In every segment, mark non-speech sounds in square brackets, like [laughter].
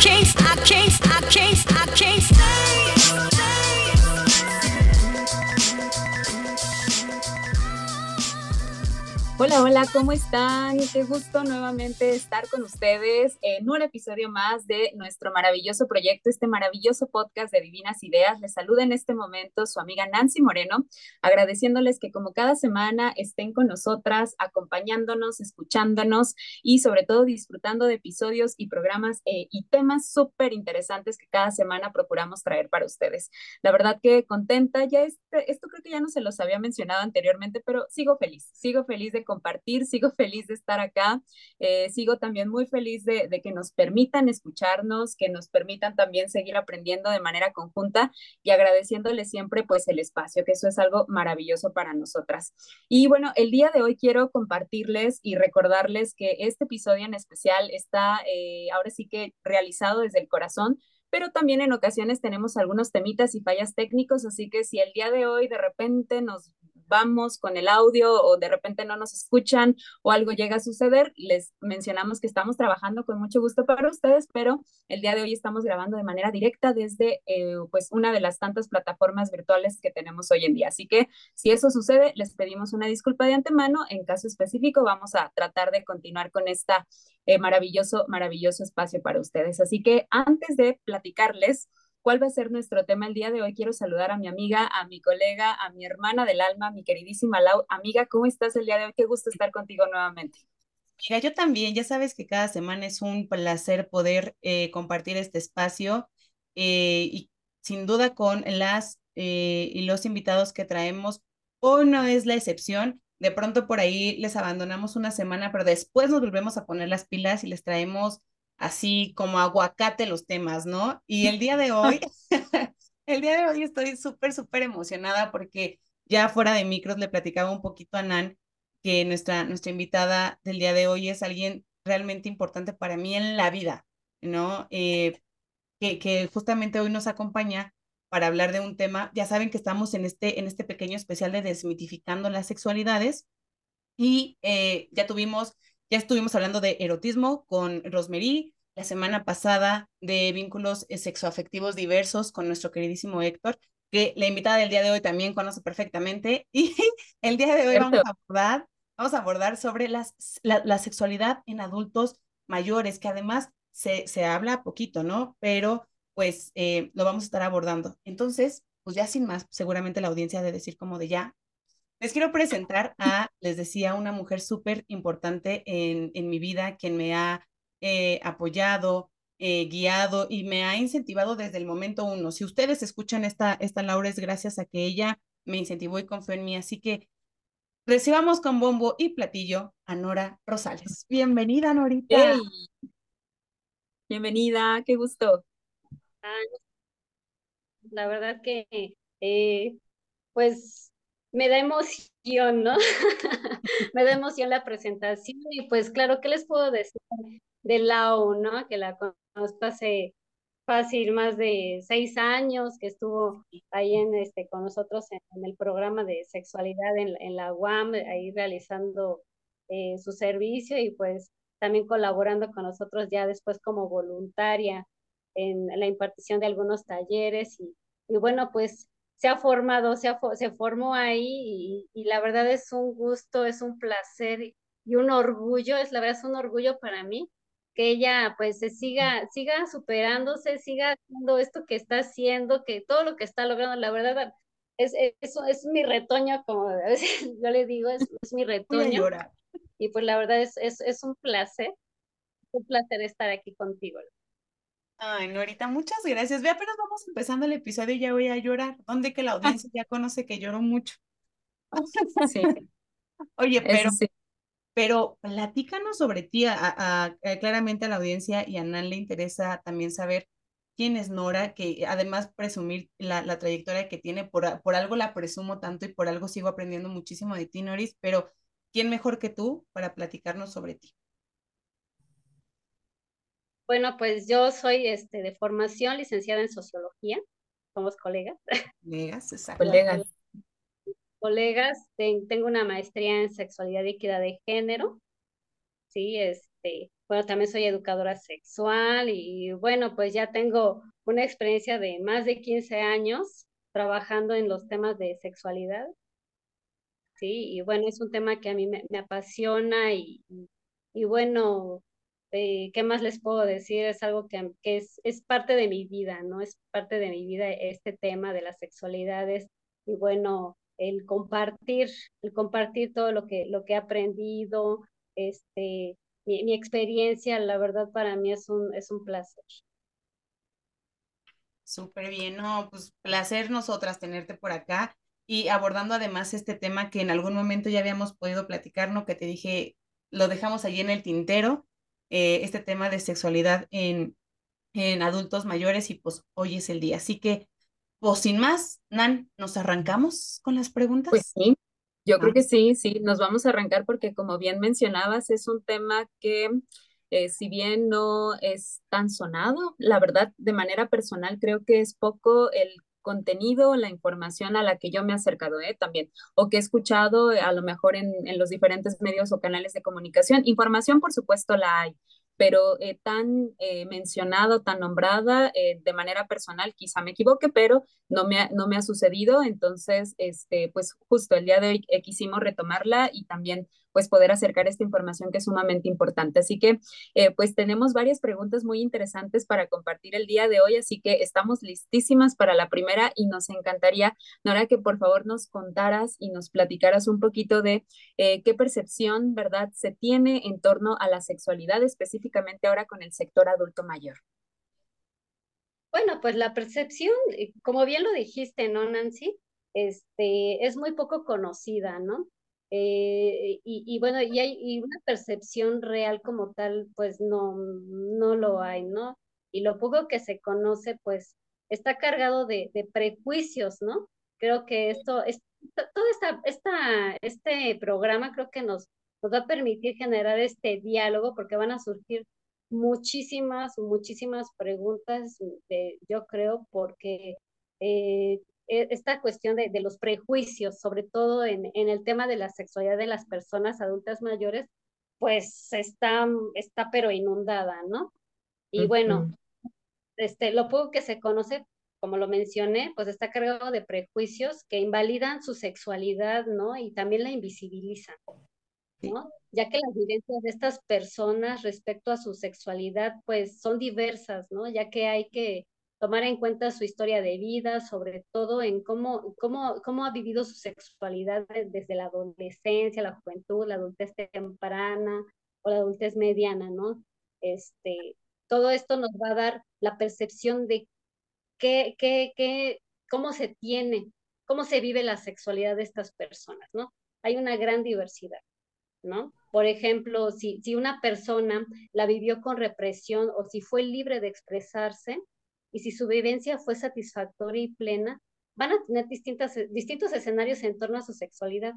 can't, I can't, Hola, hola, ¿cómo están? Qué gusto nuevamente estar con ustedes en un episodio más de nuestro maravilloso proyecto, este maravilloso podcast de Divinas Ideas. Les saluda en este momento su amiga Nancy Moreno, agradeciéndoles que como cada semana estén con nosotras, acompañándonos, escuchándonos y sobre todo disfrutando de episodios y programas eh, y temas súper interesantes que cada semana procuramos traer para ustedes. La verdad que contenta, ya este, esto creo que ya no se los había mencionado anteriormente, pero sigo feliz, sigo feliz de [laughs] sigo feliz de estar acá, eh, sigo también muy feliz de, de, que nos permitan escucharnos, que nos permitan también seguir aprendiendo de manera conjunta y agradeciéndole siempre pues el espacio, que eso es algo maravilloso para nosotras. Y bueno, el día de hoy quiero compartirles y recordarles que este episodio en especial está eh, ahora sí que realizado desde el corazón pero también en ocasiones tenemos algunos temitas y fallas técnicos, así que si el día de hoy de repente nos vamos con el audio o de repente no nos escuchan o algo llega a suceder, les mencionamos que estamos trabajando con mucho gusto para ustedes, pero el día de hoy estamos grabando de manera directa desde eh, pues una de las tantas plataformas virtuales que tenemos hoy en día. Así que si eso sucede, les pedimos una disculpa de antemano. En caso específico, vamos a tratar de continuar con esta eh, maravilloso, maravilloso espacio para ustedes. Así que antes de platicarles, cuál va a ser nuestro tema el día de hoy. Quiero saludar a mi amiga, a mi colega, a mi hermana del alma, mi queridísima Lau. Amiga, ¿cómo estás el día de hoy? Qué gusto estar contigo nuevamente. Mira, yo también, ya sabes que cada semana es un placer poder eh, compartir este espacio eh, y sin duda con las eh, y los invitados que traemos, hoy no es la excepción. De pronto por ahí les abandonamos una semana, pero después nos volvemos a poner las pilas y les traemos así como aguacate los temas, ¿no? Y el día de hoy, [laughs] [laughs] el día de hoy estoy súper, súper emocionada porque ya fuera de micros le platicaba un poquito a Nan que nuestra, nuestra invitada del día de hoy es alguien realmente importante para mí en la vida, ¿no? Eh, que, que justamente hoy nos acompaña para hablar de un tema. Ya saben que estamos en este, en este pequeño especial de desmitificando las sexualidades y eh, ya tuvimos ya estuvimos hablando de erotismo con Rosemary, la semana pasada de vínculos eh, sexoafectivos diversos con nuestro queridísimo Héctor, que la invitada del día de hoy también conoce perfectamente. [laughs] Y el día de hoy vamos a abordar, vamos a abordar sobre las, la, la sexualidad en adultos mayores, que además se, se habla poquito, ¿no? Pero pues eh, lo vamos a estar abordando. Entonces, pues ya sin más, seguramente la audiencia de decir como de ya, les quiero presentar a, les decía, una mujer súper importante en, en mi vida, quien me ha eh, apoyado, eh, guiado y me ha incentivado desde el momento uno. Si ustedes escuchan esta, esta Laura es gracias a que ella me incentivó y confió en mí. Así que recibamos con bombo y platillo a Nora Rosales. Bienvenida, Norita. Hey. Bienvenida, qué gusto. La verdad que, eh, pues me da emoción, ¿no? [laughs] me da emoción la presentación y pues claro, ¿qué les puedo decir de Lau, ¿no? Que la conozco hace fácil más de seis años, que estuvo ahí en este, con nosotros en, en el programa de sexualidad en, en, la UAM, ahí realizando eh, su servicio y pues también colaborando con nosotros ya después como voluntaria en la impartición de algunos talleres y, y bueno, pues se ha formado, se, ha, se formó ahí y, y, la verdad es un gusto, es un placer y un orgullo, es la verdad es un orgullo para mí que ella pues se siga, siga superándose, siga haciendo esto que está haciendo, que todo lo que está logrando, la verdad es, es, es mi retoño, como a veces [laughs] yo le digo, es, es mi retoño. Y pues la verdad es, es, es un placer, un placer estar aquí contigo. Ay, Norita, muchas gracias. Ve, apenas vamos empezando el episodio y ya voy a llorar. ¿Dónde que la [laughs] audiencia ya conoce que lloro mucho? Sí. [laughs] Oye, pero, sí. pero platícanos sobre ti. A, a, a, claramente a la audiencia y a Nan le interesa también saber quién es Nora, que además presumir la, la trayectoria que tiene, por, por algo la presumo tanto y por algo sigo aprendiendo muchísimo de ti, Noris, pero ¿quién mejor que tú para platicarnos sobre ti? Bueno, pues yo soy este, de formación licenciada en sociología, somos colegas. [laughs] Colegas, exacto. Colegas. Colegas, ten, tengo una maestría en sexualidad y equidad de género, sí, este, bueno, también soy educadora sexual y bueno, pues ya tengo una experiencia de más de 15 años trabajando en los temas de sexualidad. Sí, y bueno, es un tema que a mí me, apasiona y, y bueno, eh, ¿qué más les puedo decir? Es algo que, que es, es, parte de mi vida, ¿no? Es parte de mi vida este tema de las sexualidades y bueno, el compartir, el compartir todo lo que, lo que he aprendido, este, mi, experiencia, la verdad para mí es un, es un placer. Súper bien, no, pues placer nosotras tenerte por acá y abordando además este tema que en algún momento ya habíamos podido platicar, ¿no? Que te dije, lo dejamos allí en el tintero, eh, este tema de sexualidad en, en adultos mayores y pues hoy es el día. Así que, pues sin más, Nan, ¿nos arrancamos con las preguntas? Pues sí, yo creo que sí, sí, nos vamos a arrancar porque como bien mencionabas, es un tema que eh, si bien no es tan sonado, la verdad, de manera personal creo que es poco el contenido, la información a la que yo me he acercado ¿eh? también, o que he escuchado a lo mejor en, los diferentes medios o canales de comunicación. Información, por supuesto, la hay, pero eh, tan eh, mencionado, tan nombrada eh, de manera personal, quizá me equivoque, pero no me ha, no me ha sucedido. Entonces, este, pues justo el día de hoy quisimos retomarla y también pues poder acercar esta información que es sumamente importante. Así que pues tenemos varias preguntas muy interesantes para compartir el día de hoy, así que estamos listísimas para la primera y nos encantaría, Nora, que por favor nos contaras y nos platicaras un poquito de qué percepción, ¿verdad?, se tiene en torno a la sexualidad específica ahora con el sector adulto mayor? Bueno, pues la percepción, eh, como bien lo dijiste, ¿no, Nancy? Este, es muy poco conocida, ¿no? Eh, y, bueno, y hay y una percepción real como tal, pues no, no lo hay, ¿no? Y lo poco que se conoce, pues está cargado de, de prejuicios, ¿no? Creo que esto, es, todo esta, esta, este programa creo que nos, nos va a permitir generar este diálogo porque van a surgir muchísimas, muchísimas preguntas, de, yo creo, porque eh, esta cuestión de, de, los prejuicios, sobre todo en, en, el tema de la sexualidad de las personas adultas mayores, pues está, está pero inundada, ¿no? Y bueno, este, lo poco que se conoce, como lo mencioné, pues está cargado de prejuicios que invalidan su sexualidad, ¿no? Y también la invisibilizan. Ya que las vivencias de estas personas respecto a su sexualidad, pues son diversas, ¿no? Ya que hay que tomar en cuenta su historia de vida, sobre todo en cómo, cómo, cómo ha vivido su sexualidad desde la adolescencia, la juventud, la adultez temprana o la adultez mediana, ¿no? Este, todo esto nos va a dar la percepción de qué, qué, qué, cómo se tiene, cómo se vive la sexualidad de estas personas, ¿no? Hay una gran diversidad. ¿no? Por ejemplo, si, si una persona la vivió con represión o si fue libre de expresarse y si su vivencia fue satisfactoria y plena, van a tener distintas, distintos escenarios en torno a su sexualidad,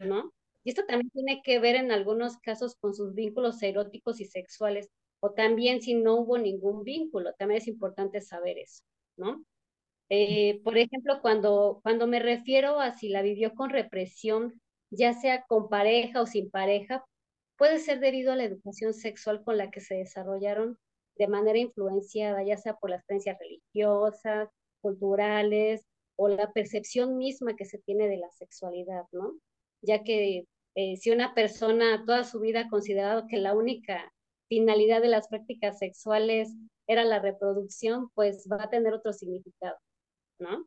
¿no? Y esto también tiene que ver en algunos casos con sus vínculos eróticos y sexuales, o también si no hubo ningún vínculo, también es importante saber eso, ¿no? Eh, por ejemplo, cuando, cuando me refiero a si la vivió con represión, ya sea con pareja o sin pareja, puede ser debido a la educación sexual con la que se desarrollaron de manera influenciada, ya sea por las creencias religiosas, culturales o la percepción misma que se tiene de la sexualidad, ¿no? Ya que eh, si una persona toda su vida ha considerado que la única finalidad de las prácticas sexuales era la reproducción, pues va a tener otro significado, ¿no?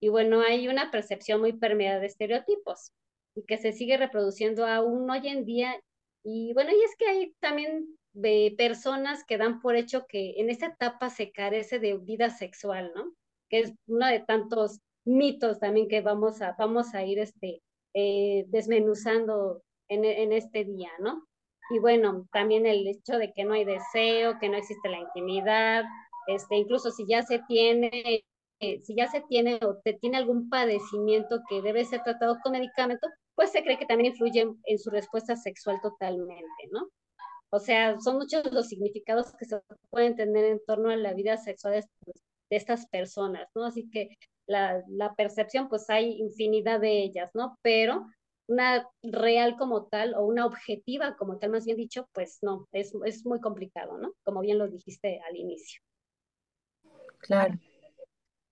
Y bueno, hay una percepción muy permeada de estereotipos y que se sigue reproduciendo aún hoy en día. Y bueno, y es que hay también de personas que dan por hecho que en esta etapa se carece de vida sexual, ¿no? Que es uno de tantos mitos también que vamos a, vamos a ir este, eh, desmenuzando en, en este día, ¿no? Y bueno, también el hecho de que no hay deseo, que no existe la intimidad, este, incluso si ya se tiene eh, si ya se tiene o te tiene algún padecimiento que debe ser tratado con medicamento, pues se cree que también influye en, su respuesta sexual totalmente, ¿no? O sea, son muchos los significados que se pueden tener en torno a la vida sexual de, estas personas, ¿no? Así que la, percepción, pues hay infinidad de ellas, ¿no? Pero una real como tal o una objetiva como tal, más bien dicho, pues no, es, es muy complicado, ¿no? Como bien lo dijiste al inicio. Claro.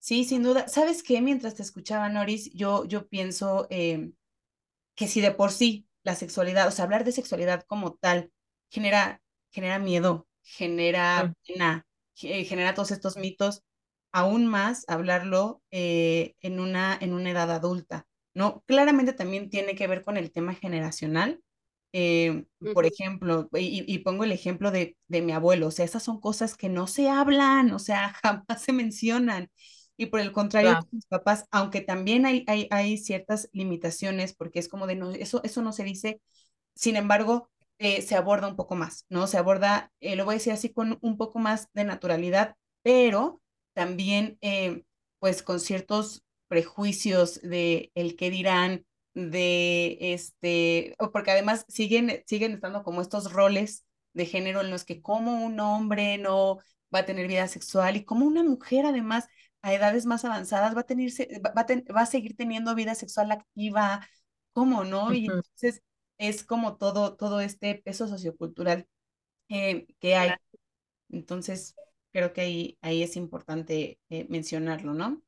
Sí, sin duda. ¿Sabes qué? Mientras te escuchaba, Noris, yo, yo pienso eh, que si de por sí la sexualidad, o sea, hablar de sexualidad como tal, genera, genera miedo, genera pena, genera todos estos mitos, aún más hablarlo eh, en, una, en una edad adulta, ¿no? Claramente también tiene que ver con el tema generacional. Eh, por ejemplo, y, pongo el ejemplo de, de mi abuelo, o sea, esas son cosas que no se hablan, o sea, [laughs] jamás se mencionan. Y por el contrario, mis papás, aunque también hay, hay, hay ciertas limitaciones, porque es como de, no, eso, eso no se dice, sin embargo, eh, se aborda un poco más, ¿no? Se aborda, eh, lo voy a decir así, con un poco más de naturalidad, pero también, eh, pues, con ciertos prejuicios de el que dirán, de este, porque además siguen, siguen estando como estos roles de género en los que como un hombre no va a tener vida sexual y como una mujer además a edades más avanzadas va a, tener, va, va a seguir teniendo vida sexual activa, ¿cómo no? Y entonces es como todo, todo este peso sociocultural eh, que hay. Entonces, creo que ahí, ahí es importante eh, mencionarlo, ¿no?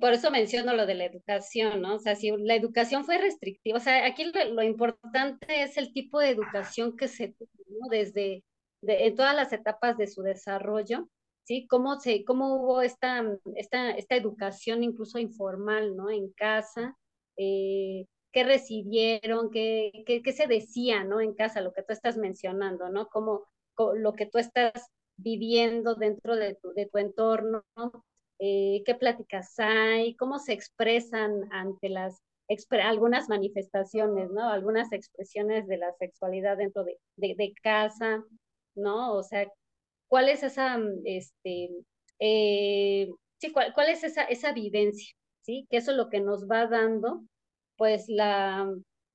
Por eso menciono lo de la educación, ¿no? O sea, si la educación fue restrictiva, o sea, aquí lo, importante es el tipo de educación que se tuvo, ¿no? Desde en todas las etapas de su desarrollo, ¿sí? Cómo, se, cómo hubo esta, esta, esta educación incluso informal, ¿no? En casa, eh, qué recibieron, qué, qué, qué, se decía, ¿no? En casa, lo que tú estás mencionando, ¿no? Cómo, lo que tú estás viviendo dentro de tu, de tu entorno, eh, qué pláticas hay, cómo se expresan ante las algunas manifestaciones, ¿no? Algunas expresiones de la sexualidad dentro de, de, casa, ¿no? O sea, ¿cuál es esa, este, eh, sí, cuál, cuál es esa, esa vivencia, ¿sí? Que eso es lo que nos va dando pues la,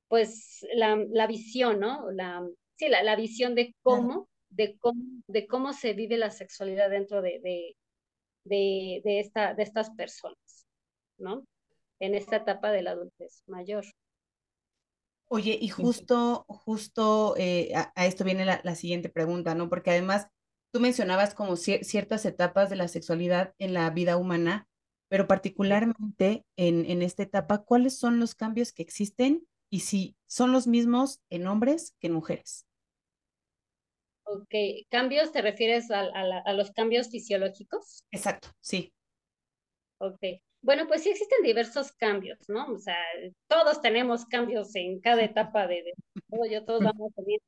pues la, la visión, ¿no? La, sí, la, la visión de cómo, de cómo, de cómo se vive la sexualidad dentro de, de, de, de, esta, de estas personas, ¿no? En esta etapa de la adultez mayor. Oye, y justo, justo eh, a, esto viene la, la, siguiente pregunta, ¿no? Porque además tú mencionabas como ciertas etapas de la sexualidad en la vida humana pero particularmente en, en esta etapa, ¿cuáles son los cambios que existen y si son los mismos en hombres que en mujeres? Ok, ¿cambios te refieres a, a, los cambios fisiológicos? Exacto, sí. Ok, bueno, pues sí existen diversos cambios, ¿no? O sea, todos tenemos cambios en cada etapa de, de todo, yo todos [laughs] vamos teniendo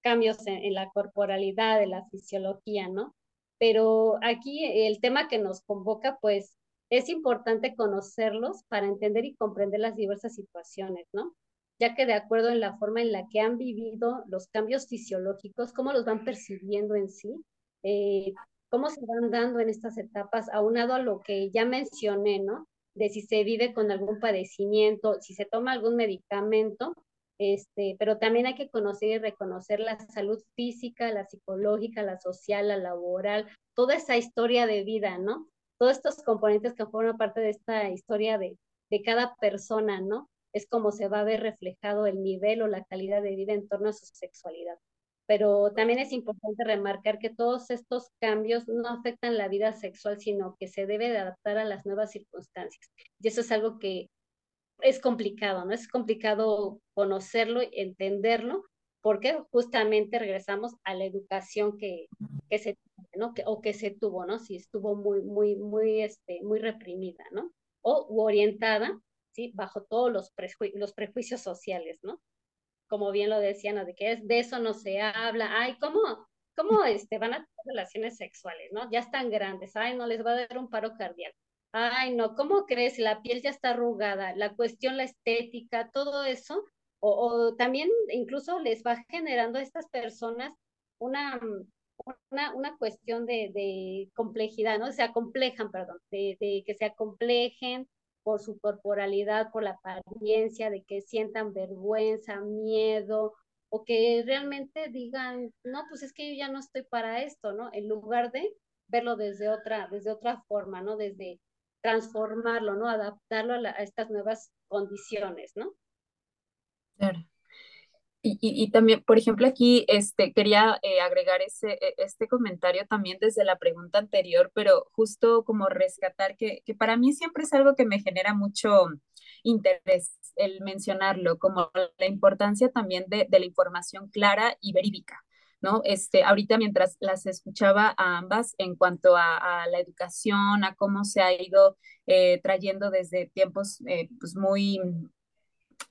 cambios en, en, la corporalidad, en la fisiología, ¿no? Pero aquí el tema que nos convoca, pues, es importante conocerlos para entender y comprender las diversas situaciones, ¿no? Ya que de acuerdo en la forma en la que han vivido los cambios fisiológicos, cómo los van percibiendo en sí, eh, cómo se van dando en estas etapas, aunado a lo que ya mencioné, ¿no? De si se vive con algún padecimiento, si se toma algún medicamento, este, pero también hay que conocer y reconocer la salud física, la psicológica, la social, la laboral, toda esa historia de vida, ¿no? Todos estos componentes que forman parte de esta historia de, de cada persona, ¿no? Es como se va a ver reflejado el nivel o la calidad de vida en torno a su sexualidad. Pero también es importante remarcar que todos estos cambios no afectan la vida sexual, sino que se debe de adaptar a las nuevas circunstancias. Y eso es algo que es complicado, ¿no? Es complicado conocerlo, entenderlo, porque justamente regresamos a la educación que, que se ¿no? Que, o que se tuvo, ¿no? Si estuvo muy, muy, muy, este, muy reprimida, ¿no? O orientada, ¿sí? Bajo todos los, preju los prejuicios sociales, ¿no? Como bien lo decían, ¿no? De que es, de eso no se habla, ay, ¿cómo, cómo este, van a tener relaciones sexuales, ¿no? Ya están grandes, ay, no les va a dar un paro cardíaco. Ay, no, ¿cómo crees? La piel ya está arrugada, la cuestión, la estética, todo eso, o, también incluso les va generando a estas personas una, una, una cuestión de, complejidad, ¿no? Se acomplejan, perdón, de, de, que se acomplejen por su corporalidad, por la apariencia, de que sientan vergüenza, miedo, o que realmente digan, no, pues es que yo ya no estoy para esto, ¿no? En lugar de verlo desde otra, desde otra forma, ¿no? Desde transformarlo, ¿no? Adaptarlo a, la, a estas nuevas condiciones, ¿no? Claro. Y, y, también, por ejemplo, aquí este, quería eh, agregar ese, e, este comentario también desde la pregunta anterior, pero justo como rescatar que, que para mí siempre es algo que me genera mucho interés el mencionarlo, como la importancia también de, de la información clara y verídica. ¿no? Este, ahorita mientras las escuchaba a ambas en cuanto a, a la educación, a cómo se ha ido eh, trayendo desde tiempos eh, pues muy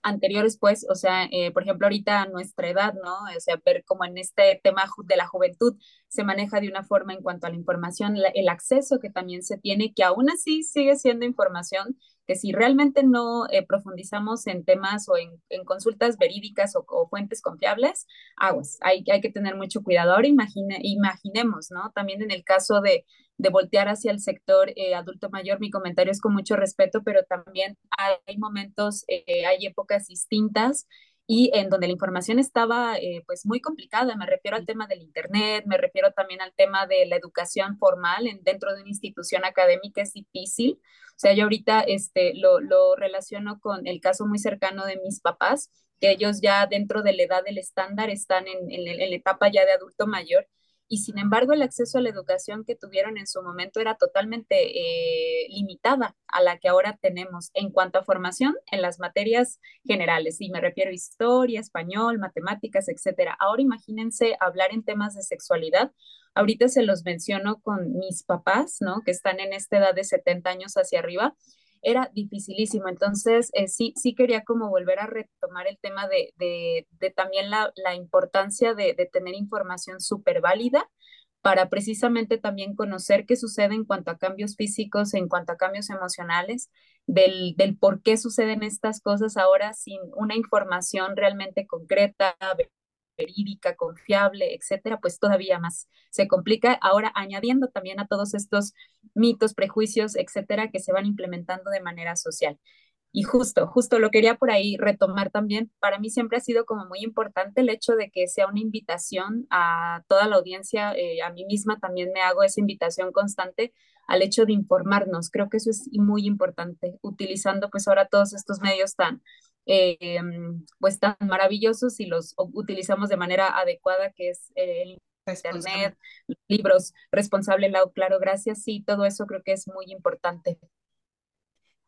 anteriores, pues, o sea, eh, por ejemplo, ahorita nuestra edad, ¿no? O sea, ver cómo en este tema de la juventud se maneja de una forma en cuanto a la información, el acceso que también se tiene, que aún así sigue siendo información que si realmente no eh, profundizamos en temas o en, en consultas verídicas o, o, fuentes confiables, aguas, hay, hay que tener mucho cuidado. Ahora imagine, imaginemos, ¿no? También en el caso de de voltear hacia el sector eh, adulto mayor. Mi comentario es con mucho respeto, pero también hay momentos, eh, hay épocas distintas y en donde la información estaba eh, pues muy complicada. Me refiero al tema del Internet, me refiero también al tema de la educación formal en, dentro de una institución académica, es difícil. O sea, yo ahorita este, lo, lo relaciono con el caso muy cercano de mis papás, que ellos ya dentro de la edad del estándar están en, en, en la etapa ya de adulto mayor y sin embargo el acceso a la educación que tuvieron en su momento era totalmente eh, limitada a la que ahora tenemos en cuanto a formación en las materias generales, y me refiero a historia, español, matemáticas, etcétera. Ahora imagínense hablar en temas de sexualidad. Ahorita se los menciono con mis papás, ¿no? Que están en esta edad de 70 años hacia arriba era dificilísimo. Entonces, eh, sí, sí quería como volver a retomar el tema de, de, también la, la, importancia de, de tener información súper válida para precisamente también conocer qué sucede en cuanto a cambios físicos, en cuanto a cambios emocionales, del, del por qué suceden estas cosas ahora sin una información realmente concreta, verídica, confiable, etcétera, pues todavía más se complica. Ahora añadiendo también a todos estos mitos, prejuicios, etcétera, que se van implementando de manera social. Y justo, justo lo quería por ahí retomar también. Para mí siempre ha sido como muy importante el hecho de que sea una invitación a toda la audiencia, eh, a mí misma también me hago esa invitación constante al hecho de informarnos. Creo que eso es muy importante, utilizando pues ahora todos estos medios tan eh, pues tan maravillosos y los utilizamos de manera adecuada, que es el Internet, libros, responsable, claro, gracias, sí, todo eso creo que es muy importante.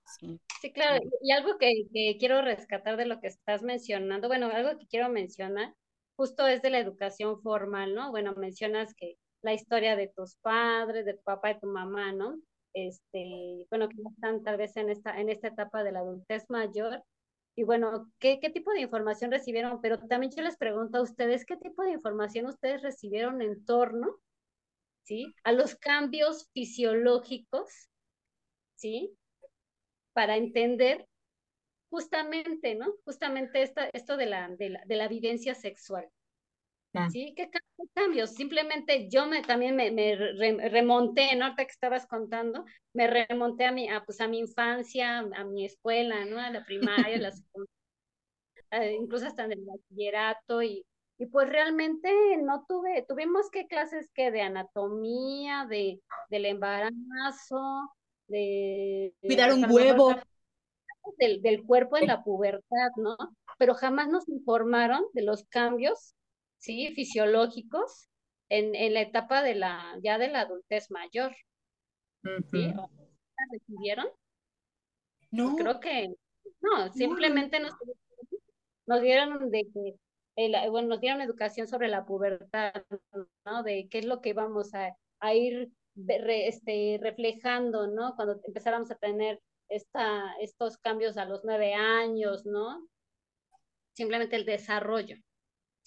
Sí, sí claro, y algo que, que, quiero rescatar de lo que estás mencionando, bueno, algo que quiero mencionar, justo es de la educación formal, ¿no? Bueno, mencionas que la historia de tus padres, de tu papá y tu mamá, ¿no? Este, bueno, que están tal vez en esta, en esta etapa de la adultez mayor, y bueno, ¿qué, ¿qué, tipo de información recibieron? Pero también yo les pregunto a ustedes, ¿qué tipo de información ustedes recibieron en torno, ¿sí? A los cambios fisiológicos, ¿sí? Para entender justamente, ¿no? Justamente esta, esto de la, de la, de la vivencia sexual. Ah. ¿Sí? ¿Qué cambios? Simplemente yo me, también me, me remonté, ¿no? Ahorita que estabas contando, me remonté a mi, a, pues a mi infancia, a mi escuela, ¿no? A la primaria, la [laughs] secundaria, incluso hasta en el bachillerato y, y pues realmente no tuve, tuvimos que clases que de anatomía, de, del embarazo, de... Cuidar un huevo. Del, del cuerpo en la pubertad, ¿no? Pero jamás nos informaron de los cambios ¿sí? Fisiológicos en, en la etapa de la, ya de la adultez mayor. ¿Sí? ¿Recibieron? No. Creo que no, simplemente Nos, nos dieron de que bueno, nos dieron educación sobre la pubertad, ¿no? De qué es lo que vamos a, a ir este, reflejando, ¿no? Cuando empezáramos a tener esta, estos cambios a los nueve años, ¿no? Simplemente el desarrollo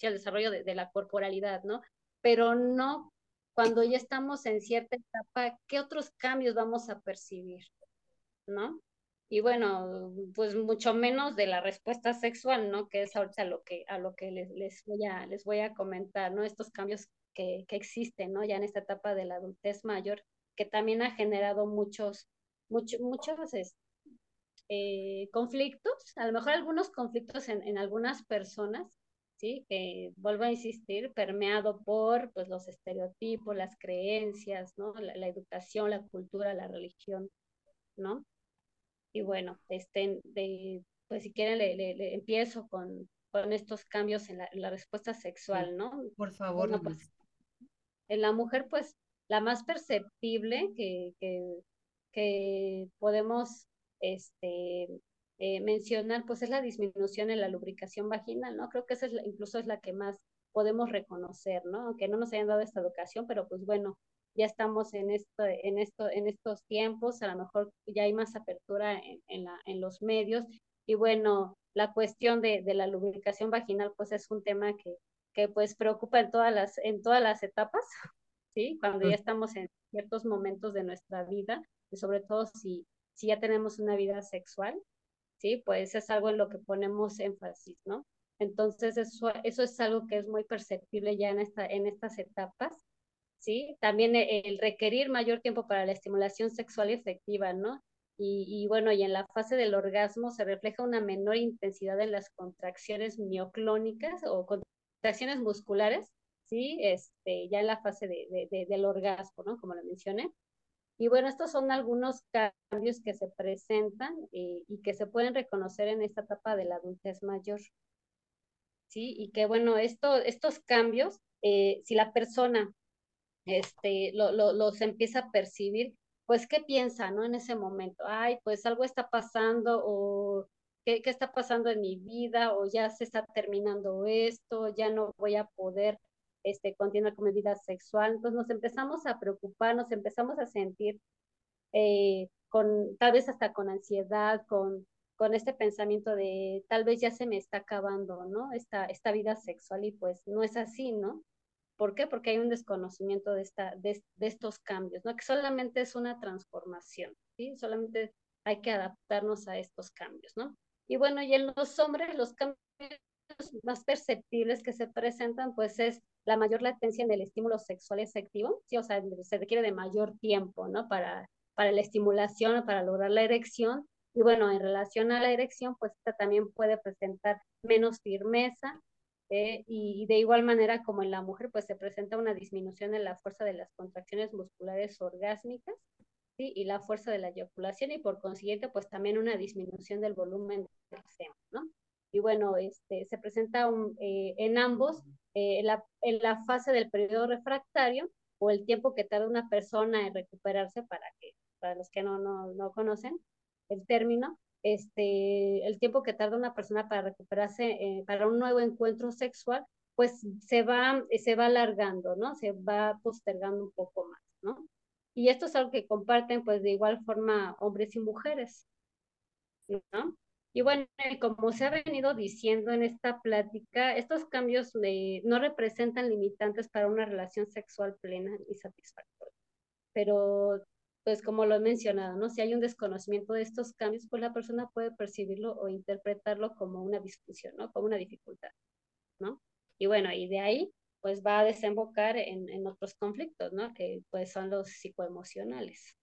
el desarrollo de, de la corporalidad, ¿no? Pero no cuando ya estamos en cierta etapa, ¿qué otros cambios vamos a percibir? ¿No? Y bueno, pues mucho menos de la respuesta sexual, ¿no? Que es ahorita lo que, a lo que les, les, voy, a, les voy a comentar, ¿no? Estos cambios que, que existen, ¿no? Ya en esta etapa de la adultez mayor, que también ha generado muchos, muchos, muchos eh, conflictos, a lo mejor algunos conflictos en, en algunas personas, que vuelvo a insistir, permeado por pues, los estereotipos, las creencias, ¿no? La, educación, la cultura, la religión, ¿no? Y bueno, este, de, pues si quieren le, le, empiezo con, con estos cambios en la, respuesta sexual, ¿no? Por favor. pues, en la mujer, pues, la más perceptible que, que, que podemos este, eh, mencionar, pues es la disminución en la lubricación vaginal, ¿no? Creo que esa es incluso es la que más podemos reconocer, ¿no? Aunque no nos hayan dado esta educación, pero pues bueno, ya estamos en esto, en esto, en estos tiempos, a lo mejor ya hay más apertura en, en, la, en los medios, y bueno, la cuestión de, de, la lubricación vaginal, pues es un tema que, que pues preocupa en todas las, en todas las etapas, ¿sí? Cuando ya estamos en ciertos momentos de nuestra vida, y sobre todo si, si ya tenemos una vida sexual, ¿sí? Pues es algo en lo que ponemos énfasis, ¿no? Entonces, eso, eso es algo que es muy perceptible ya en, esta, en estas etapas, ¿sí? También el requerir mayor tiempo para la estimulación sexual efectiva, ¿no? Y, bueno, y en la fase del orgasmo se refleja una menor intensidad en las contracciones mioclónicas o contracciones musculares, ¿sí? Este, ya en la fase de, del orgasmo, ¿no? Como lo mencioné. Y bueno, estos son algunos cambios que se presentan eh, y que se pueden reconocer en esta etapa de la adultez mayor. ¿Sí? Y que bueno, esto, estos cambios, eh, si la persona este, lo, lo, los empieza a percibir, pues, ¿qué piensa, no? En ese momento, ay, pues algo está pasando o ¿qué, ¿qué está pasando en mi vida? O ya se está terminando esto, ya no voy a poder este, continúa con mi vida sexual. Entonces nos empezamos a preocupar, nos empezamos a sentir eh, con, tal vez hasta con ansiedad, con, con este pensamiento de tal vez ya se me está acabando, ¿no? Esta, esta vida sexual y pues no es así, ¿no? ¿Por qué? Porque hay un desconocimiento de, esta, de, de estos cambios, ¿no? Que solamente es una transformación, ¿sí? Solamente hay que adaptarnos a estos cambios, ¿no? Y bueno, y en los hombres los cambios más perceptibles que se presentan, pues es la mayor latencia en el estímulo sexual efectivo, ¿sí? o sea, se requiere de mayor tiempo, ¿no? Para, para la estimulación, para lograr la erección. Y bueno, en relación a la erección, pues esta también puede presentar menos firmeza, ¿eh? y de igual manera como en la mujer, pues se presenta una disminución en la fuerza de las contracciones musculares orgásmicas, ¿sí? y la fuerza de la eyaculación, y por consiguiente, pues también una disminución del volumen del seno, ¿no? Y bueno, este, se presenta un, eh, en ambos eh, en, la, en, la, fase del periodo refractario o el tiempo que tarda una persona en recuperarse para que para los que no, no, no conocen el término, este, el tiempo que tarda una persona para recuperarse eh, para un nuevo encuentro sexual, pues se va, se va alargando, ¿no? Se va postergando un poco más, ¿no? Y esto es algo que comparten pues de igual forma hombres y mujeres, ¿no? Y bueno, como se ha venido diciendo en esta plática, estos cambios no representan limitantes para una relación sexual plena y satisfactoria. Pero, pues como lo he mencionado, ¿no? Si hay un desconocimiento de estos cambios, pues la persona puede percibirlo o interpretarlo como una discusión, ¿no? Como una dificultad, ¿no? Y bueno, y de ahí, pues va a desembocar en, en otros conflictos, ¿no? Que pues son los psicoemocionales.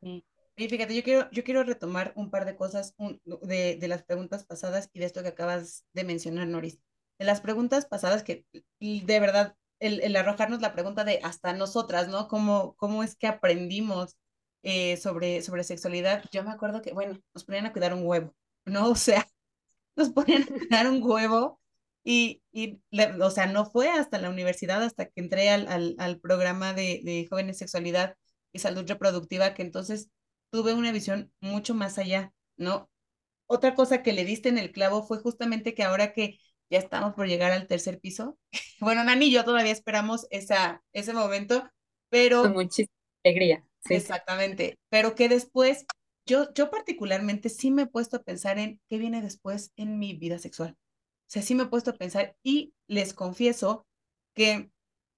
Sí. Y fíjate, yo quiero, yo quiero retomar un par de cosas de, de, las preguntas pasadas y de esto que acabas de mencionar, Noris. De las preguntas pasadas que, de verdad, el, el arrojarnos la pregunta de hasta nosotras, ¿no? ¿Cómo, cómo es que aprendimos eh, sobre, sobre sexualidad? Yo me acuerdo que, bueno, nos ponían a cuidar un huevo, ¿no? O sea, [laughs] nos ponían a cuidar un huevo y, y o sea, no fue hasta la universidad, hasta que entré al, al, al programa de, de jóvenes sexualidad y salud reproductiva, que entonces tuve una visión mucho más allá, ¿no? Otra cosa que le diste en el clavo fue justamente que ahora que ya estamos por llegar al tercer piso, [laughs] bueno, Nani y yo todavía esperamos esa, ese momento, pero... Con muchísima alegría. Sí. Exactamente, pero que después, yo, yo particularmente sí me he puesto a pensar en qué viene después en mi vida sexual. O sea, sí me he puesto a pensar y les confieso que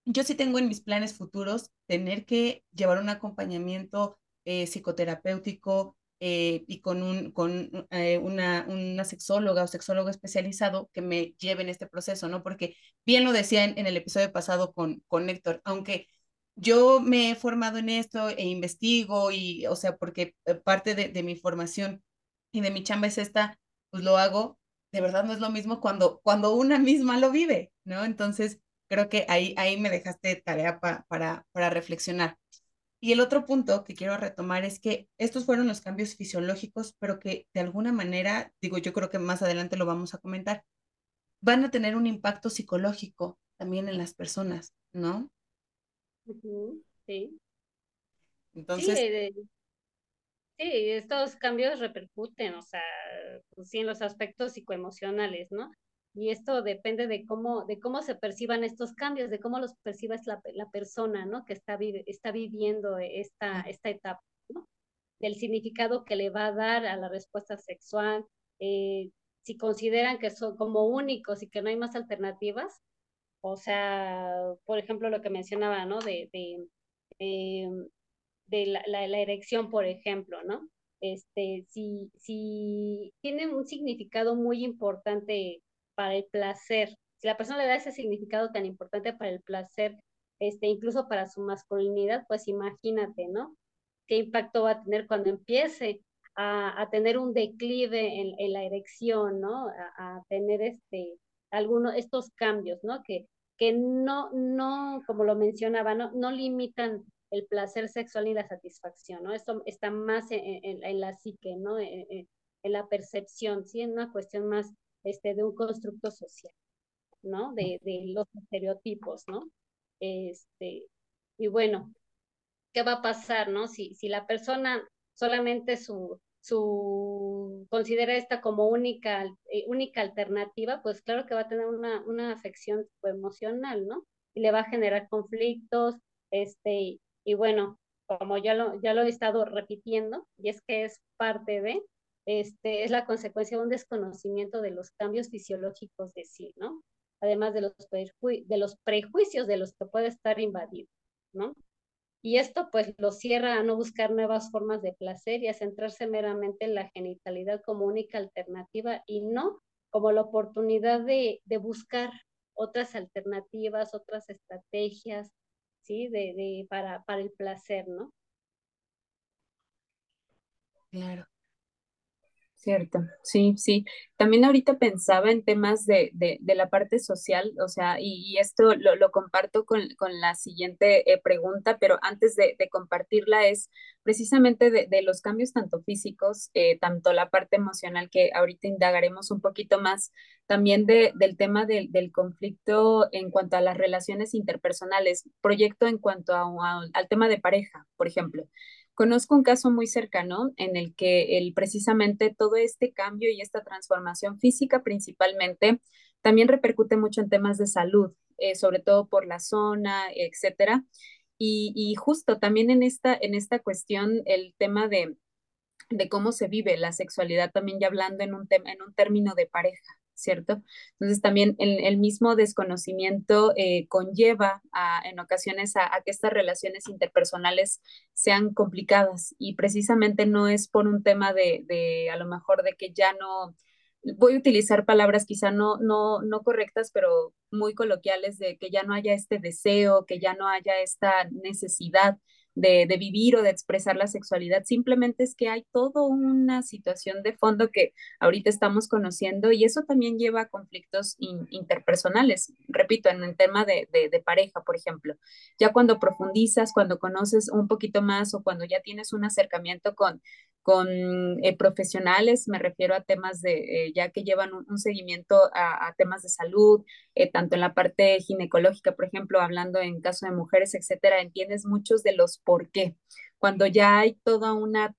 yo sí tengo en mis planes futuros tener que llevar un acompañamiento eh, psicoterapéutico eh, y con, un, con eh, una, una sexóloga o sexólogo especializado que me lleve en este proceso, ¿no? Porque bien lo decía en, el episodio pasado con, con Héctor, aunque yo me he formado en esto e investigo y, o sea, porque parte de, de mi formación y de mi chamba es esta, pues lo hago, de verdad no es lo mismo cuando, cuando una misma lo vive, ¿no? Entonces, creo que ahí, ahí me dejaste tarea pa, para, para reflexionar. Y el otro punto que quiero retomar es que estos fueron los cambios fisiológicos, pero que de alguna manera, digo, yo creo que más adelante lo vamos a comentar, van a tener un impacto psicológico también en las personas, ¿no? Sí. Entonces, sí, sí, estos cambios repercuten, o sea, pues sí, en los aspectos psicoemocionales, ¿no? Y esto depende de cómo, de cómo se perciban estos cambios, de cómo los perciba la, la persona, ¿no? Que está, está viviendo esta, esta etapa, ¿no? Del significado que le va a dar a la respuesta sexual, eh, si consideran que son como únicos y que no hay más alternativas, o sea, por ejemplo, lo que mencionaba, ¿no? De, de, de, la, la, erección, por ejemplo, ¿no? Este, si, si tiene un significado muy importante para el placer, si la persona le da ese significado tan importante para el placer, este, incluso para su masculinidad, pues imagínate, ¿no? ¿Qué impacto va a tener cuando empiece a, a tener un declive en, en, la erección, ¿no? A, a tener este, algunos, estos cambios, ¿no? Que, que no, no, como lo mencionaba, no, no limitan el placer sexual y la satisfacción, ¿no? Esto está más en, en, la psique, ¿no? En, en, la percepción, ¿sí? En una cuestión más este, de un constructo social, ¿no? De, de los estereotipos, ¿no? Este, y bueno, ¿qué va a pasar, no? Si, si la persona solamente su, su considera esta como única, eh, única alternativa, pues claro que va a tener una, una afección emocional, ¿no? Y le va a generar conflictos, este, y bueno, como ya lo, ya lo he estado repitiendo, y es que es parte de, este, es la consecuencia de un desconocimiento de los cambios fisiológicos de sí, ¿no? Además de los, de los prejuicios de los que puede estar invadido, ¿no? Y esto pues lo cierra a no buscar nuevas formas de placer y a centrarse meramente en la genitalidad como única alternativa y no como la oportunidad de, de buscar otras alternativas, otras estrategias, ¿sí? De, de, para, para el placer, ¿no? Claro. Cierto, sí, sí. También ahorita pensaba en temas de, de, de la parte social, o sea, y, y esto lo, lo, comparto con, con la siguiente eh, pregunta, pero antes de, de, compartirla es precisamente de, los cambios tanto físicos, eh, tanto la parte emocional que ahorita indagaremos un poquito más, también del tema del conflicto en cuanto a las relaciones interpersonales, proyecto en cuanto a, a, al tema de pareja, por ejemplo. Conozco un caso muy cercano en el que el, precisamente todo este cambio y esta transformación física principalmente también repercute mucho en temas de salud, eh, sobre todo por la zona, etcétera. Y, justo también en esta, en esta cuestión, el tema de, de cómo se vive la sexualidad, también ya hablando en un, en un término de pareja. ¿Cierto? Entonces también el, mismo desconocimiento eh, conlleva a, en ocasiones a, que estas relaciones interpersonales sean complicadas y precisamente no es por un tema de, de a lo mejor de que ya no, voy a utilizar palabras quizá no, no, no correctas, pero muy coloquiales de que ya no haya este deseo, que ya no haya esta necesidad de, de, vivir o de expresar la sexualidad, simplemente es que hay toda una situación de fondo que ahorita estamos conociendo y eso también lleva a conflictos in, interpersonales, repito, en el tema de, pareja, por ejemplo. Ya cuando profundizas, cuando conoces un poquito más o cuando ya tienes un acercamiento con, con eh, profesionales, me refiero a temas de, eh, ya que llevan un, un seguimiento a, a, temas de salud, eh, tanto en la parte ginecológica, por ejemplo, hablando en caso de mujeres, etcétera, entiendes muchos de los por qué. Cuando ya hay toda una,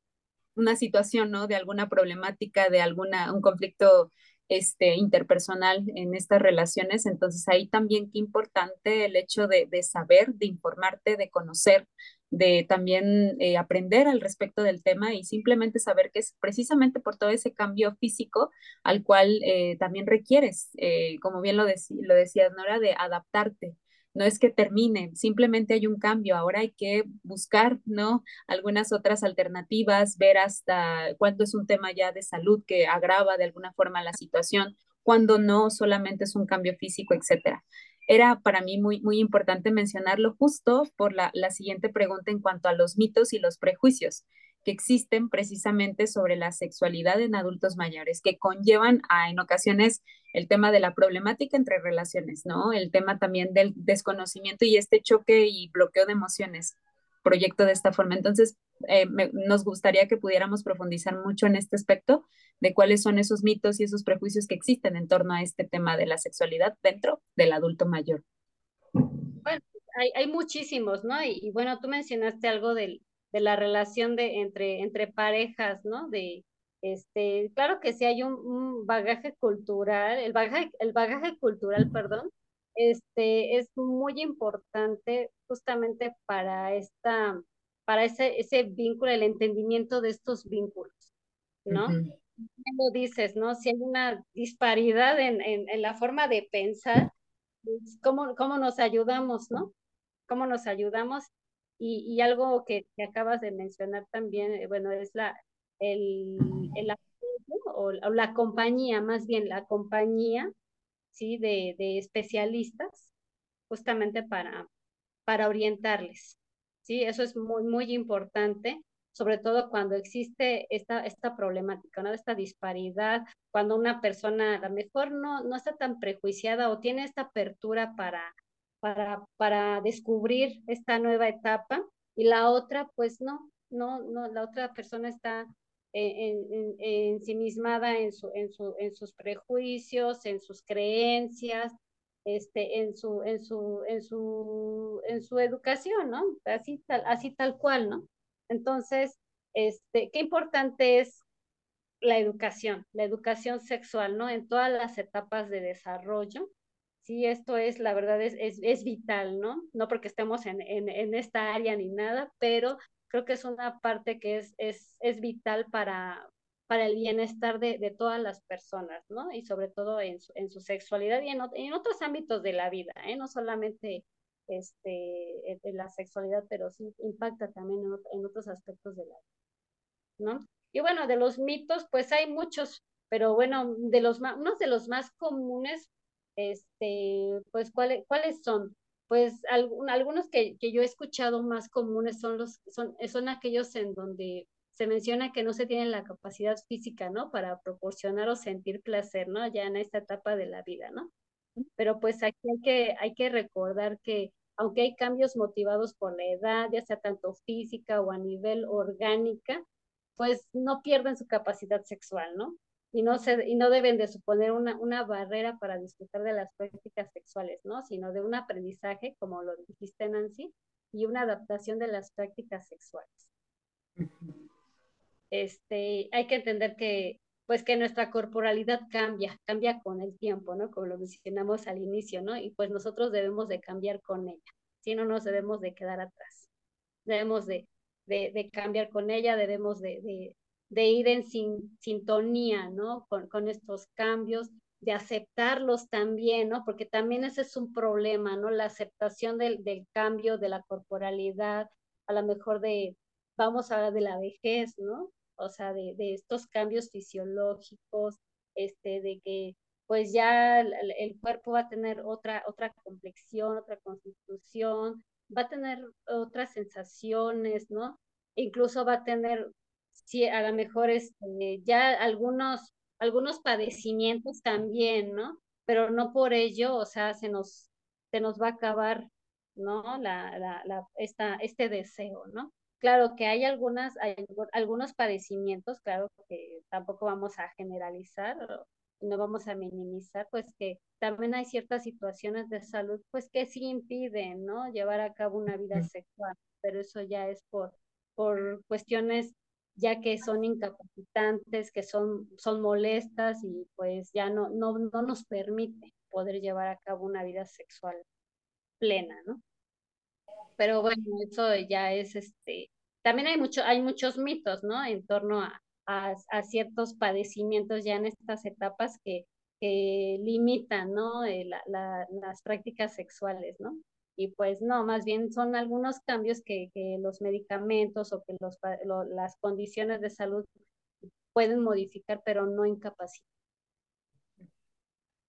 una situación, ¿no? De alguna problemática, de alguna, un conflicto este, interpersonal en estas relaciones. Entonces ahí también qué importante el hecho de, de saber, de informarte, de conocer, de también eh, aprender al respecto del tema y simplemente saber que es precisamente por todo ese cambio físico al cual eh, también requieres, eh, como bien lo, dec lo decías, Nora, de adaptarte no es que termine, simplemente hay un cambio, ahora hay que buscar, ¿no? Algunas otras alternativas, ver hasta cuándo es un tema ya de salud que agrava de alguna forma la situación, cuando no solamente es un cambio físico, etcétera. Era para mí muy, muy importante mencionarlo justo por la, la siguiente pregunta en cuanto a los mitos y los prejuicios que existen precisamente sobre la sexualidad en adultos mayores, que conllevan a, en ocasiones, el tema de la problemática entre relaciones, ¿no? El tema también del desconocimiento y este choque y bloqueo de emociones. proyecto de esta forma. Entonces, eh, nos gustaría que pudiéramos profundizar mucho en este aspecto de cuáles son esos mitos y esos prejuicios que existen en torno a este tema de la sexualidad dentro del adulto mayor. Bueno, hay, hay muchísimos, ¿no? Y, bueno, tú mencionaste algo del, de la relación de, entre, entre parejas, ¿no? De, este, claro que sí hay un, un bagaje cultural, el bagaje, el bagaje cultural, perdón, este, es muy importante justamente para esta, para ese, ese vínculo, el entendimiento de estos vínculos, ¿no? Lo dices, ¿no? Si hay una disparidad en, en, la forma de pensar, pues, ¿cómo, ¿cómo, nos ayudamos, ¿no? ¿Cómo nos ayudamos? Y, y algo que, que, acabas de mencionar también, eh, bueno, es la, el, el o, o la compañía, más bien la compañía ¿sí? de, de especialistas justamente para, para orientarles. ¿Sí? Eso es muy, muy importante, sobre todo cuando existe esta, esta problemática, esta disparidad, cuando una persona a lo mejor no, no está tan prejuiciada o tiene esta apertura para, para, para descubrir esta nueva etapa y la otra, pues no, no, no, la otra persona está en, en, ensimismada en, su, en, su, en sus prejuicios, en sus creencias, este, en su, en su, en su, en su educación, ¿no? Así tal, así tal cual, ¿no? Entonces, este, qué importante es la educación, la educación sexual, ¿no? En todas las etapas de desarrollo. Sí, esto es, la verdad, es, es, es vital, ¿no? No porque estemos en, en, en esta área ni nada, pero creo que es una parte que es, es, es vital para, para el bienestar de, de, todas las personas, ¿no? Y sobre todo en su, en su sexualidad y en, en, otros ámbitos de la vida, ¿eh? No solamente este, en la sexualidad, pero sí impacta también en, en, otros aspectos de la vida, ¿no? Y bueno, de los mitos, pues hay muchos, pero bueno, de los más, unos de los más comunes, este, pues, ¿cuáles, ¿cuáles son? pues algunos que, que, yo he escuchado más comunes son los son, son aquellos en donde se menciona que no se tiene la capacidad física, ¿no? Para proporcionar o sentir placer, ¿no? Ya en esta etapa de la vida, ¿no? Pero pues aquí hay que, hay que recordar que aunque hay cambios motivados por la edad, ya sea tanto física o a nivel orgánica, pues no pierden su capacidad sexual, ¿no? y no, se, y no deben de suponer una, una barrera para disfrutar de las prácticas sexuales, ¿no? Sino de un aprendizaje, como lo dijiste Nancy, y una adaptación de las prácticas sexuales. Este, hay que entender que, pues que nuestra corporalidad cambia, cambia con el tiempo, ¿no? Como lo mencionamos al inicio, ¿no? Y pues nosotros debemos de cambiar con ella, si no nos debemos de quedar atrás. Debemos de, de, de cambiar con ella, debemos de, de, de ir en sin, sintonía, ¿no? Con, con, estos cambios, de aceptarlos también, ¿no? Porque también ese es un problema, ¿no? La aceptación del, del cambio, de la corporalidad, a lo mejor de, vamos a hablar de la vejez, ¿no? O sea, de, de estos cambios fisiológicos, este, de que pues ya el, cuerpo va a tener otra, otra complexión, otra constitución, va a tener otras sensaciones, ¿no? Incluso va a tener sí, a lo mejor este, ya algunos, algunos padecimientos también, ¿no? Pero no por ello, o sea, se nos, se nos va a acabar, ¿no? La, la, la, esta, este deseo, ¿no? Claro que hay algunas, hay algunos padecimientos, claro que tampoco vamos a generalizar, no vamos a minimizar, pues que también hay ciertas situaciones de salud, pues que sí impiden, ¿no? Llevar a cabo una vida sexual, pero eso ya es por, por cuestiones ya que son incapacitantes, que son, son molestas y pues ya no, no, no nos permite poder llevar a cabo una vida sexual plena, ¿no? Pero bueno, eso ya es este, también hay mucho, hay muchos mitos, ¿no? En torno a, a, a ciertos padecimientos ya en estas etapas que, que limitan, ¿no? Eh, la, la, las prácticas sexuales, ¿no? y pues no, más bien son algunos cambios que, que los medicamentos o que los, lo, las condiciones de salud pueden modificar, pero no incapacitar.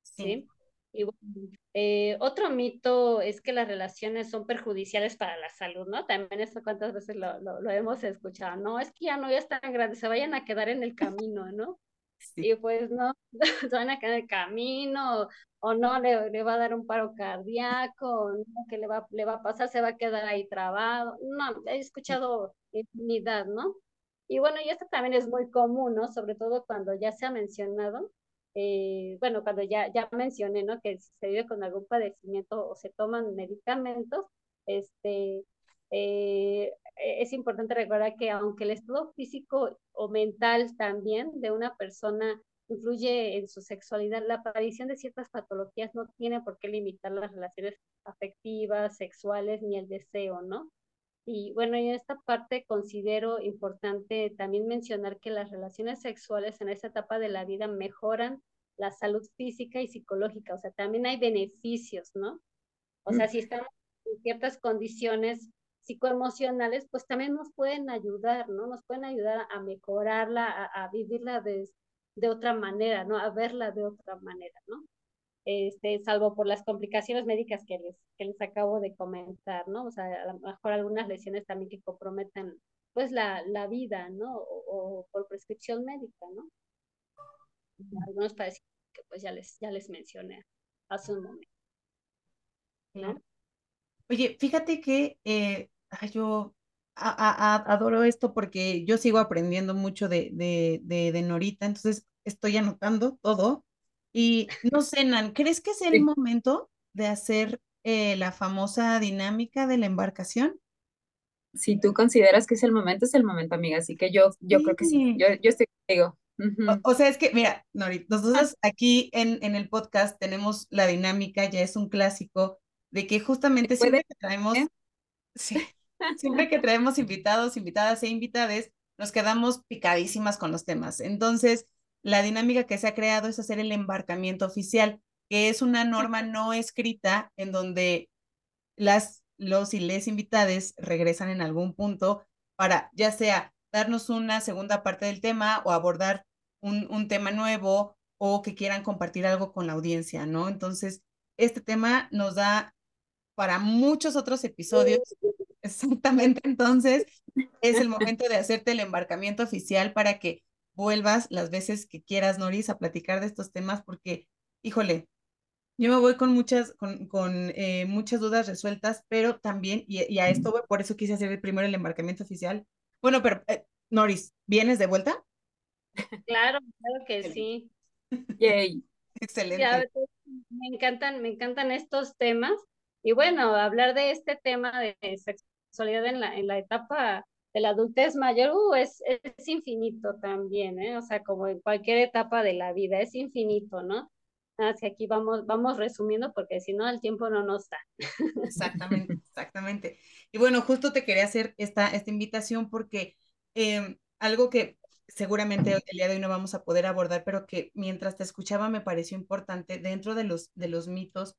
¿Sí? ¿Sí? Y bueno, eh, otro mito es que las relaciones son perjudiciales para la salud, ¿no? También esto cuántas veces lo, lo, lo hemos escuchado, no, es que ya no ya están grandes, se vayan a quedar en el camino, ¿no? [laughs] y pues no, [laughs] se van a quedar en el camino, o, no, le, le, va a dar un paro cardíaco, o no, que le va, le va a pasar, se va a quedar ahí trabado. No, he escuchado infinidad, ¿no? Y bueno, y esto también es muy común, ¿no? Sobre todo cuando ya se ha mencionado, eh, bueno, cuando ya, ya mencioné, ¿no? Que se vive con algún padecimiento o se toman medicamentos, este, eh, es importante recordar que aunque el estado físico o mental también de una persona influye en su sexualidad, la aparición de ciertas patologías no tiene por qué limitar las relaciones afectivas, sexuales, ni el deseo, ¿no? Y bueno, en esta parte considero importante también mencionar que las relaciones sexuales en esta etapa de la vida mejoran la salud física y psicológica, o sea, también hay beneficios, ¿no? O sea, si estamos en ciertas condiciones psicoemocionales, pues también nos pueden ayudar, ¿no? Nos pueden ayudar a mejorarla, a, vivirla de, de, otra manera, ¿no? A verla de otra manera, ¿no? Este, salvo por las complicaciones médicas que les, que les acabo de comentar, ¿no? O sea, a lo mejor algunas lesiones también que comprometen, pues, la, la vida, ¿no? O, por prescripción médica, ¿no? Algunos padecimientos que pues ya les, ya les mencioné hace un momento. ¿no? Oye, fíjate que eh, yo adoro esto porque yo sigo aprendiendo mucho de, de, de, Norita, entonces estoy anotando todo. Y no sé, Nan, ¿crees que es el momento de hacer eh, la famosa dinámica de la embarcación? Si tú consideras que es el momento, es el momento, amiga. Así que yo, yo creo que sí. Yo, yo estoy contigo. o, sea, es que, mira, nosotros ah. aquí en, en el podcast tenemos la dinámica, ya es un clásico, de que justamente siempre que traemos, sí, [laughs] siempre que traemos invitados, invitadas e invitades, nos quedamos picadísimas con los temas. Entonces, la dinámica que se ha creado es hacer el embarcamiento oficial, que es una norma no escrita en donde las, los y les invitades regresan en algún punto para ya sea darnos una segunda parte del tema o abordar un, un tema nuevo o que quieran compartir algo con la audiencia, ¿no? Entonces, este tema nos da para muchos otros episodios [laughs] Exactamente, entonces es el momento de hacerte el embarcamiento oficial para que vuelvas las veces que quieras, Noris, a platicar de estos temas, porque, híjole, yo me voy con muchas, con, con eh, muchas dudas resueltas, pero también, y, a esto por eso quise hacer primero el embarcamiento oficial. Bueno, pero, eh, Noris, ¿vienes de vuelta? Claro, claro que sí. Yay. Excelente. me encantan, me encantan estos temas. Y bueno, hablar de este tema de sexualidad en la, en la etapa de la adultez mayor uh, es, es infinito también, ¿eh? O sea, como en cualquier etapa de la vida, es infinito, ¿no? Así aquí vamos, vamos resumiendo porque si no el tiempo no nos da. Exactamente, exactamente. Y bueno, justo te quería hacer esta, esta invitación porque em, algo que seguramente el día de hoy no vamos a poder abordar, pero que mientras te escuchaba me pareció importante dentro de los, de los mitos,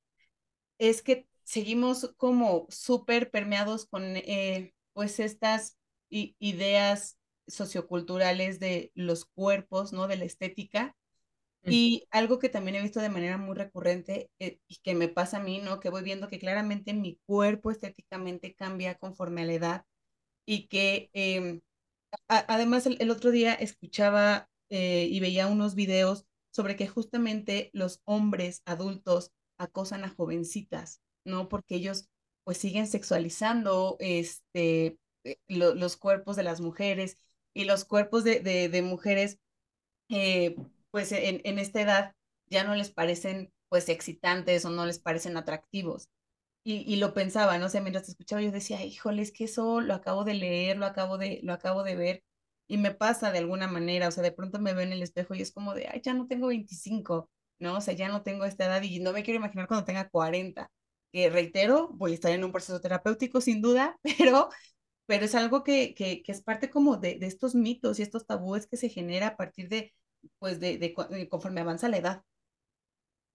es que seguimos como súper permeados con eh, pues estas ideas socioculturales de los cuerpos, ¿no? De la estética. Y algo que también he visto de manera muy recurrente eh, y que me pasa a mí, ¿no? Que voy viendo que claramente mi cuerpo estéticamente cambia conforme a la edad y que em, además el, otro día escuchaba eh, y veía unos videos sobre que justamente los hombres adultos acosan a jovencitas ¿no? Porque ellos pues siguen sexualizando este, eh, los cuerpos de las mujeres y los cuerpos de, de, mujeres, eh, pues en, en, esta edad ya no les parecen pues excitantes o no les parecen atractivos. Y, y lo pensaba, ¿no? sé, mientras te escuchaba yo decía, híjole, es que eso lo acabo de leer, lo acabo de, lo acabo de ver y me pasa de alguna manera, o sea, de pronto me veo en el espejo y es como de, ay, ya no tengo 25, ¿no? O sea, ya no tengo esta edad y no me quiero imaginar cuando tenga 40 que reitero, voy a estar en un proceso terapéutico sin duda, [laughs] pero, pero es algo que, que, que es parte como de, de, estos mitos y estos tabúes que se genera a partir de, pues, de, de, conforme avanza la edad.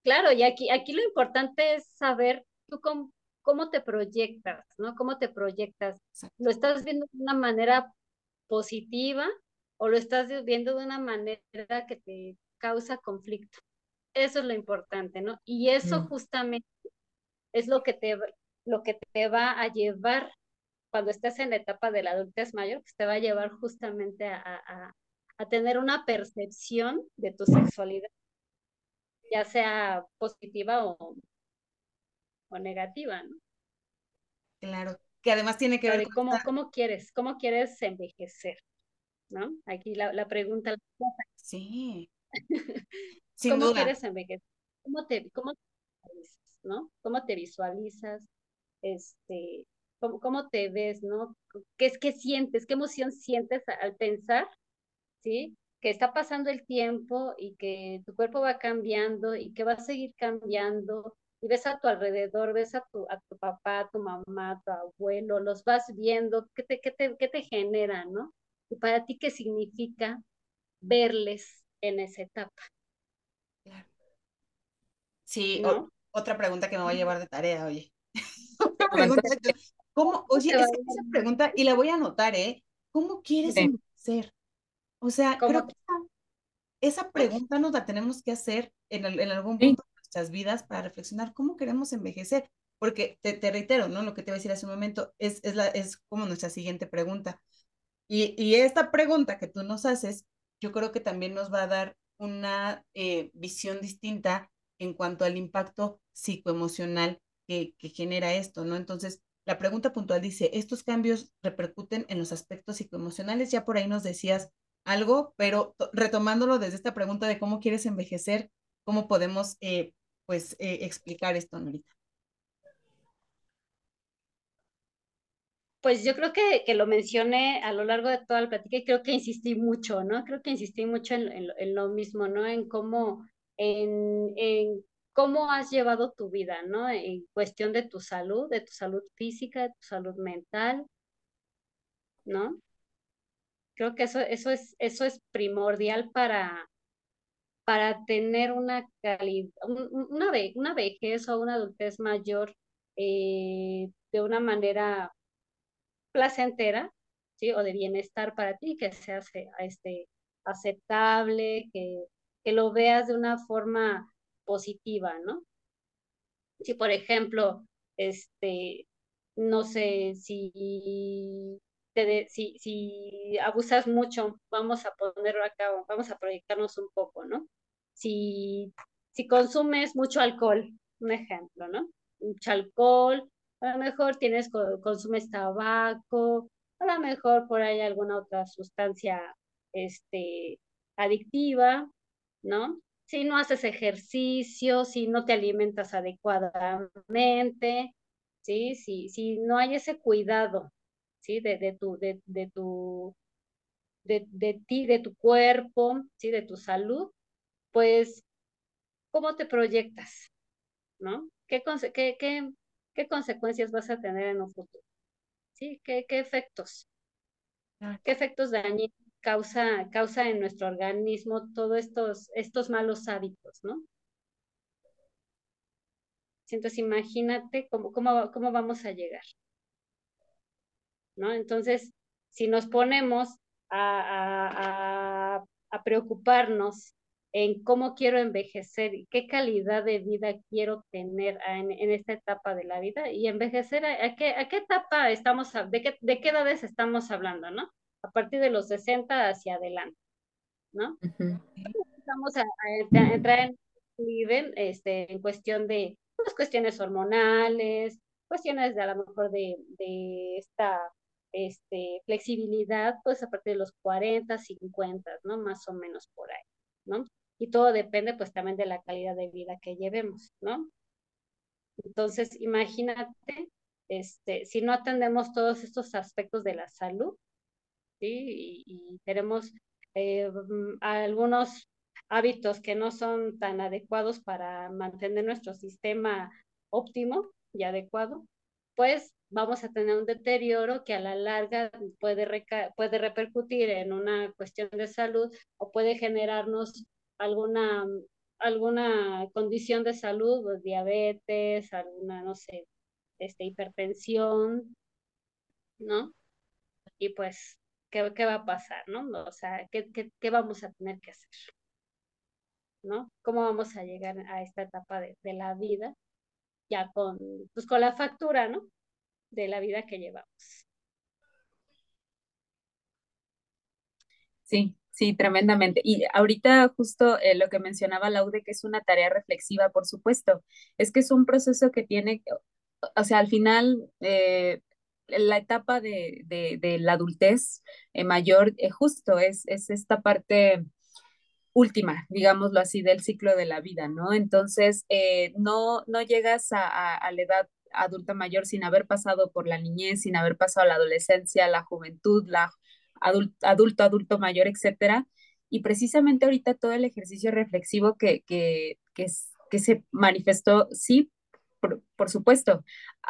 Claro, y aquí, aquí lo importante es saber tú cómo, cómo te proyectas, ¿no? ¿Cómo te proyectas? ¿Lo estás viendo de una manera positiva o lo estás viendo de una manera que te causa conflicto? Eso es lo importante, ¿no? Y eso mm. justamente es lo que te, lo que te va a llevar cuando estés en la etapa de la adultez mayor, que te va a llevar justamente a, a tener una percepción de tu sexualidad, ya sea positiva o, o negativa, ¿no? Claro, que además tiene que ver con cómo, cómo quieres, cómo quieres envejecer, ¿no? Aquí la, la pregunta. Sí. [laughs] ¿Cómo quieres envejecer? ¿Cómo te, cómo visualizas, ¿no? ¿Cómo te visualizas? Este, ¿cómo, cómo te ves, ¿no? ¿Qué es que sientes? ¿Qué emoción sientes al pensar, ¿sí? Que está pasando el tiempo y que tu cuerpo va cambiando y que va a seguir cambiando y ves a tu alrededor, ves a tu, a tu papá, a tu mamá, a tu abuelo, los vas viendo, ¿qué te, qué te, qué te genera, no? Y para ti, ¿qué significa verles en esa etapa? Sí, otra pregunta que me voy a llevar de tarea, oye. otra [laughs] pregunta. ¿Cómo? Oye, esa, pregunta, y la voy a anotar, ¿eh? ¿Cómo quieres ser? O sea, creo que esa, pregunta nos la tenemos que hacer en, en algún punto de nuestras vidas para reflexionar cómo queremos envejecer. Porque te, te, reitero, ¿no? Lo que te voy a decir hace un momento es, es, la, es como nuestra siguiente pregunta. Y, y esta pregunta que tú nos haces, yo creo que también nos va a dar una eh, visión distinta en cuanto al impacto psicoemocional que, que genera esto, ¿no? Entonces, la pregunta puntual dice, ¿estos cambios repercuten en los aspectos psicoemocionales? Ya por ahí nos decías algo, pero retomándolo desde esta pregunta de cómo quieres envejecer, ¿cómo podemos, eh, pues, eh, explicar esto, Norita? Pues yo creo que, que, lo mencioné a lo largo de toda la plática y creo que insistí mucho, ¿no? Creo que insistí mucho en, en, en lo mismo, ¿no? En cómo en, cómo has llevado tu vida, ¿no? En cuestión de tu salud, de tu salud física, de tu salud mental, ¿no? Creo que eso, eso, es, eso es primordial para, para tener una calidad, una, una vejez o una adultez mayor eh, de una manera placentera, ¿sí? O de bienestar para ti, que sea este, aceptable, que, que lo veas de una forma positiva, ¿no? Si, por ejemplo, este, no sé, si, te si, si abusas mucho, vamos a ponerlo acá, vamos a proyectarnos un poco, ¿no? Si, si consumes mucho alcohol, un ejemplo, ¿no? Mucho alcohol, a lo mejor tienes, consumes tabaco, a lo mejor por ahí alguna otra sustancia este, adictiva, ¿no? Si no haces ejercicio, si no te alimentas adecuadamente, ¿sí? Si, si no hay ese cuidado, ¿sí? De, de tu, de, de tu, de, de, ti, de tu cuerpo, ¿sí? De tu salud, pues, ¿cómo te proyectas? ¿No? ¿Qué, qué, qué, qué consecuencias vas a tener en un futuro? ¿Sí? ¿Qué, qué efectos? ¿Qué efectos dañinos causa, causa en nuestro organismo todos estos, estos malos hábitos, ¿no? Entonces imagínate cómo, cómo, cómo vamos a llegar, ¿no? Entonces, si nos ponemos a, preocuparnos en cómo quiero envejecer y qué calidad de vida quiero tener en, en esta etapa de la vida y envejecer, ¿a, qué, a qué etapa estamos, de qué, de qué edades estamos hablando, no? A partir de los 60 hacia adelante, ¿no? Vamos a, entrar en este, en cuestión de pues, cuestiones hormonales, cuestiones de a lo mejor de, de esta este, flexibilidad, pues a partir de los 40, 50, ¿no? Más o menos por ahí, ¿no? Y todo depende pues también de la calidad de vida que llevemos, ¿no? Entonces, imagínate, este, si no atendemos todos estos aspectos de la salud, y, tenemos eh, mm, algunos hábitos que no son tan adecuados para mantener nuestro sistema óptimo y adecuado, pues vamos a tener un deterioro que a la larga puede, puede repercutir en una cuestión de salud o puede generarnos alguna, alguna condición de salud, pues, diabetes, alguna, no sé, este, hipertensión, ¿no? Y pues ¿qué, qué va a pasar, no? O sea, ¿qué, qué, qué vamos a tener que hacer? ¿no? ¿Cómo vamos a llegar a esta etapa de, la vida ya con, pues con la factura, ¿no? De la vida que llevamos. Sí, Sí, tremendamente. Y ahorita justo eh, lo que mencionaba Laude, que es una tarea reflexiva, por supuesto, es que es un proceso que tiene, o sea, al final, eh, la etapa de, de, la adultez eh, mayor, eh, justo es, es esta parte última, digámoslo así, del ciclo de la vida, ¿no? Entonces, eh, no, no llegas a, la edad adulta mayor sin haber pasado por la niñez, sin haber pasado la adolescencia, la juventud, la adulto, adulto, adulto mayor, etcétera. Y precisamente ahorita todo el ejercicio reflexivo que, que, que se manifestó, sí, por, por, supuesto.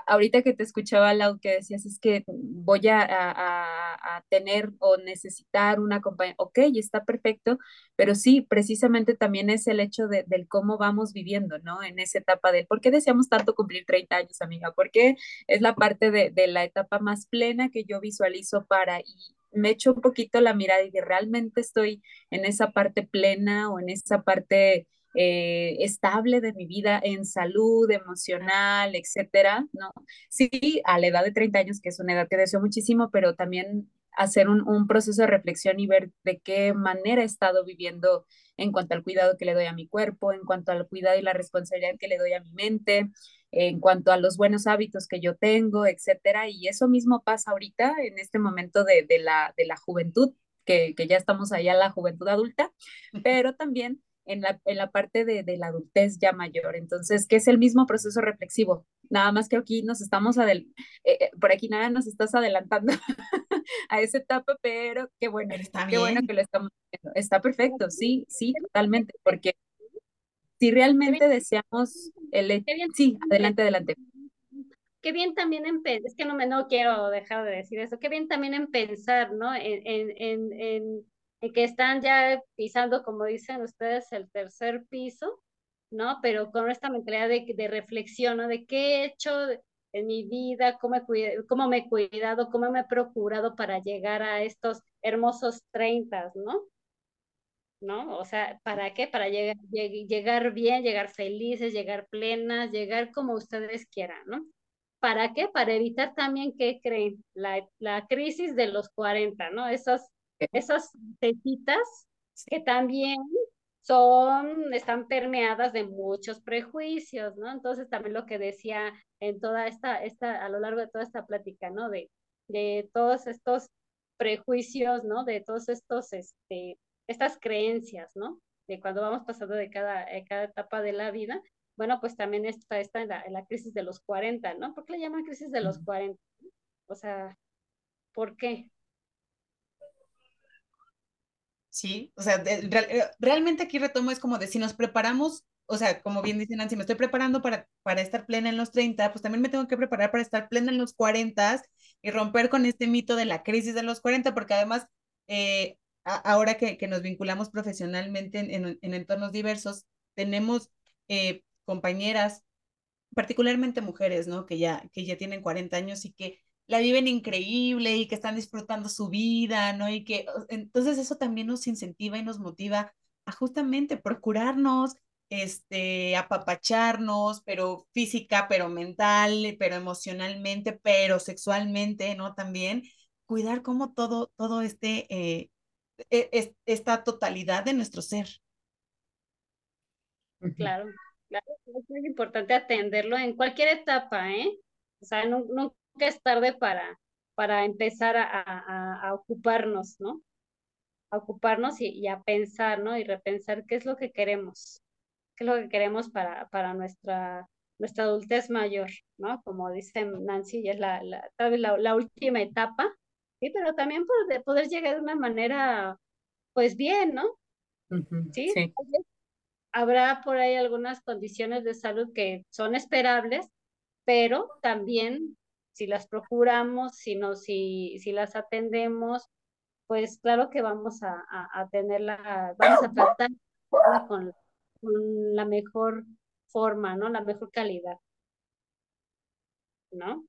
Ahorita que te escuchaba, Lau, que decías, es que voy a, a, a tener o necesitar una compañía. Ok, está perfecto, pero sí, precisamente también es el hecho de, del cómo vamos viviendo, ¿no? En esa etapa del, ¿por qué deseamos tanto cumplir 30 años, amiga? Porque es la parte de, de la etapa más plena que yo visualizo para, y, me echo un poquito la mirada y que realmente estoy en esa parte plena o en esa parte eh, estable de mi vida en salud emocional, etcétera, ¿no? Sí, a la edad de 30 años, que es una edad que deseo muchísimo, pero también hacer un, un, proceso de reflexión y ver de qué manera he estado viviendo en cuanto al cuidado que le doy a mi cuerpo, en cuanto al cuidado y la responsabilidad que le doy a mi mente, en cuanto a los buenos hábitos que yo tengo, etcétera. Y eso mismo pasa ahorita en este momento de, de, la, de la juventud, que, que ya estamos allá la juventud adulta, pero también en la, en la parte de, de, la adultez ya mayor. Entonces, que es el mismo proceso reflexivo. Nada más que aquí nos estamos, adel eh, por aquí nada nos estás adelantando [laughs] a esa etapa, pero qué bueno, está qué bueno que lo estamos viendo. Está perfecto, sí, sí, totalmente, porque si realmente deseamos el sí, adelante, adelante. Qué bien también en es que no me no quiero dejar de decir eso, qué bien también en pensar, ¿no? En, en, que están ya pisando, como dicen ustedes, el tercer piso, ¿no? Pero con esta mentalidad de, de reflexión, ¿no? De qué he hecho en mi vida, cómo, cómo me he cuidado, cómo me he procurado para llegar a estos hermosos 30, ¿no? ¿No? O sea, ¿para qué? Para llegar, llegar bien, llegar felices, llegar plenas, llegar como ustedes quieran, ¿no? ¿Para qué? Para evitar también, ¿qué creen? La, la crisis de los 40, ¿no? Esos esas tetitas que también son, están permeadas de muchos prejuicios, ¿no? Entonces también lo que decía en toda esta, esta, a lo largo de toda esta plática, ¿no? De, de todos estos prejuicios, ¿no? De todos estos, este, estas creencias, ¿no? De cuando vamos pasando de cada, de cada etapa de la vida, bueno, pues también está, está en, la, en la crisis de los 40, ¿no? ¿Por qué le llaman crisis de los 40? O sea, ¿por qué? Sí, o sea, eh, realmente aquí retomo es como de si nos preparamos, o sea, como bien dice Nancy, me estoy preparando para, para estar plena en los 30, pues también me tengo que preparar para estar plena en los 40 y romper con este mito de la crisis de los 40, porque además, eh, ahora que, que, nos vinculamos profesionalmente en, en, en entornos diversos, tenemos eh, compañeras, particularmente mujeres, ¿no? Que ya, que ya tienen 40 años y que la viven increíble y que están disfrutando su vida, ¿no? Y que entonces eso también nos incentiva y nos motiva a justamente procurarnos, este, apapacharnos, pero física, pero mental, pero emocionalmente, pero sexualmente, ¿no? También cuidar como todo, todo este, eh, es, esta totalidad de nuestro ser. Claro, claro, es muy importante atenderlo en cualquier etapa, ¿eh? O sea, no, no nunca es tarde para, para empezar a, a, a ocuparnos, ¿no? A ocuparnos y, y, a pensar, ¿no? Y repensar qué es lo que queremos, qué es lo que queremos para, para nuestra, nuestra adultez mayor, ¿no? Como dice Nancy, ya es la, la, tal vez la, la última etapa, sí, pero también por poder llegar de una manera, pues bien, ¿no? Uh -huh, ¿Sí? sí. Habrá por ahí algunas condiciones de salud que son esperables, pero también si las procuramos, si, no, si, si las atendemos, pues claro que vamos a, a, a tenerla, vamos a tratar con, con la mejor forma, ¿no? La mejor calidad. ¿No?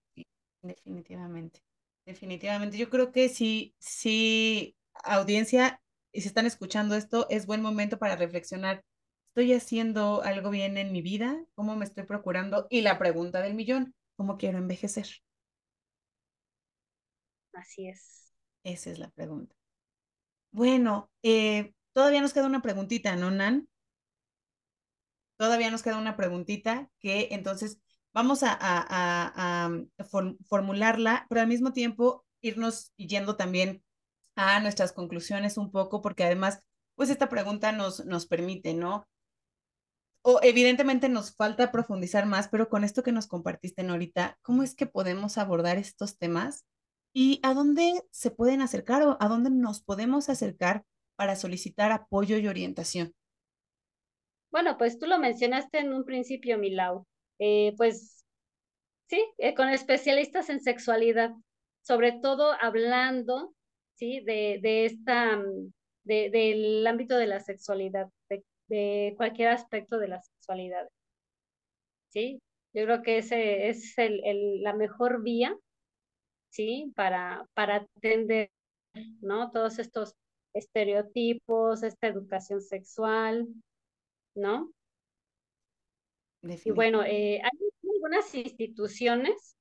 Definitivamente, definitivamente. Yo creo que sí, sí, audiencia, y si están escuchando esto, es buen momento para reflexionar. ¿Estoy haciendo algo bien en mi vida? ¿Cómo me estoy procurando? Y la pregunta del millón, ¿cómo quiero envejecer? Así es. Esa es la pregunta. Bueno, eh, todavía nos queda una preguntita, ¿no, Nan? Todavía nos queda una preguntita que entonces vamos a, formularla, pero al mismo tiempo irnos yendo también a nuestras conclusiones un poco, porque además, pues esta pregunta nos, nos permite, ¿no? O evidentemente nos falta profundizar más, pero con esto que nos compartiste, Norita, ¿cómo es que podemos abordar estos temas y a dónde se pueden acercar o a dónde nos podemos acercar para solicitar apoyo y orientación? Bueno, pues tú lo mencionaste en un principio, Milau. Eh, pues sí, eh, con especialistas en sexualidad, sobre todo hablando, sí, de, de esta, mm, de, del ámbito de la sexualidad, de, de, cualquier aspecto de la sexualidad. Sí, yo creo que ese es el, el, la mejor vía, sí, para, para atender, ¿no? Todos estos estereotipos, esta educación sexual, ¿no? Y bueno, eh, hay algunas instituciones,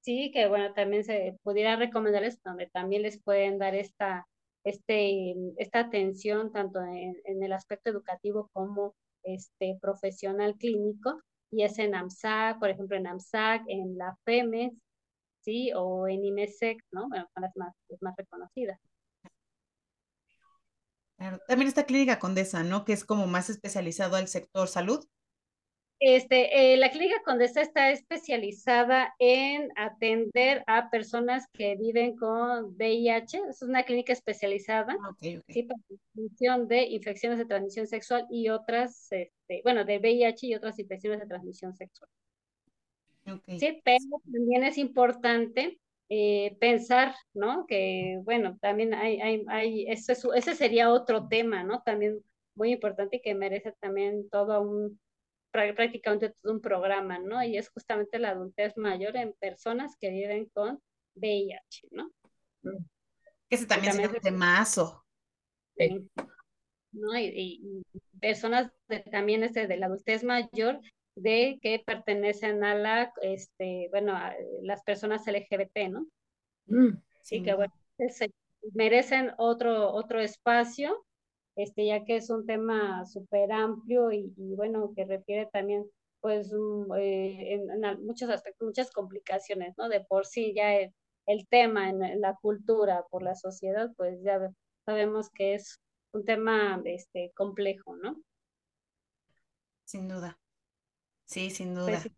sí, que bueno, también se pudiera recomendarles donde también les pueden dar esta, este, esta atención tanto en, en el aspecto educativo como este, profesional clínico, y es en AMSAC, por ejemplo, en AMSAC, en la FEMES, ¿sí? O en IMESEC, ¿no? Bueno, son las más, las más reconocidas. Claro. También está Clínica Condesa, ¿no? Que es como más especializado al sector salud. Este, eh, la Clínica Condesa está especializada en atender a personas que viven con VIH. Es una clínica especializada ah, okay, okay. ¿sí? para la de infecciones de transmisión sexual y otras, este, bueno, de VIH y otras infecciones de transmisión sexual. Okay. Sí, pero también es importante eh, pensar, ¿no? Que, bueno, también hay, hay, hay eso es, ese sería otro tema, ¿no? También muy importante y que merece también todo un, prácticamente todo un programa, ¿no? Y es justamente la adultez mayor en personas que viven con VIH, ¿no? Que ese también, también es un temazo. Sí. ¿no? Y, y, personas de, también este, de la adultez mayor de que pertenecen a la, este, bueno, a las personas LGBT, ¿no? Mm, sí, que bueno, se merecen otro, otro espacio, este, ya que es un tema súper amplio y, y, bueno, que refiere también, pues, eh, en, en, muchos aspectos, muchas complicaciones, ¿no? De por sí ya el, el tema en, en, la cultura, por la sociedad, pues ya sabemos que es un tema este, complejo, ¿no? Sin duda. Sí, sin duda. Pues sí.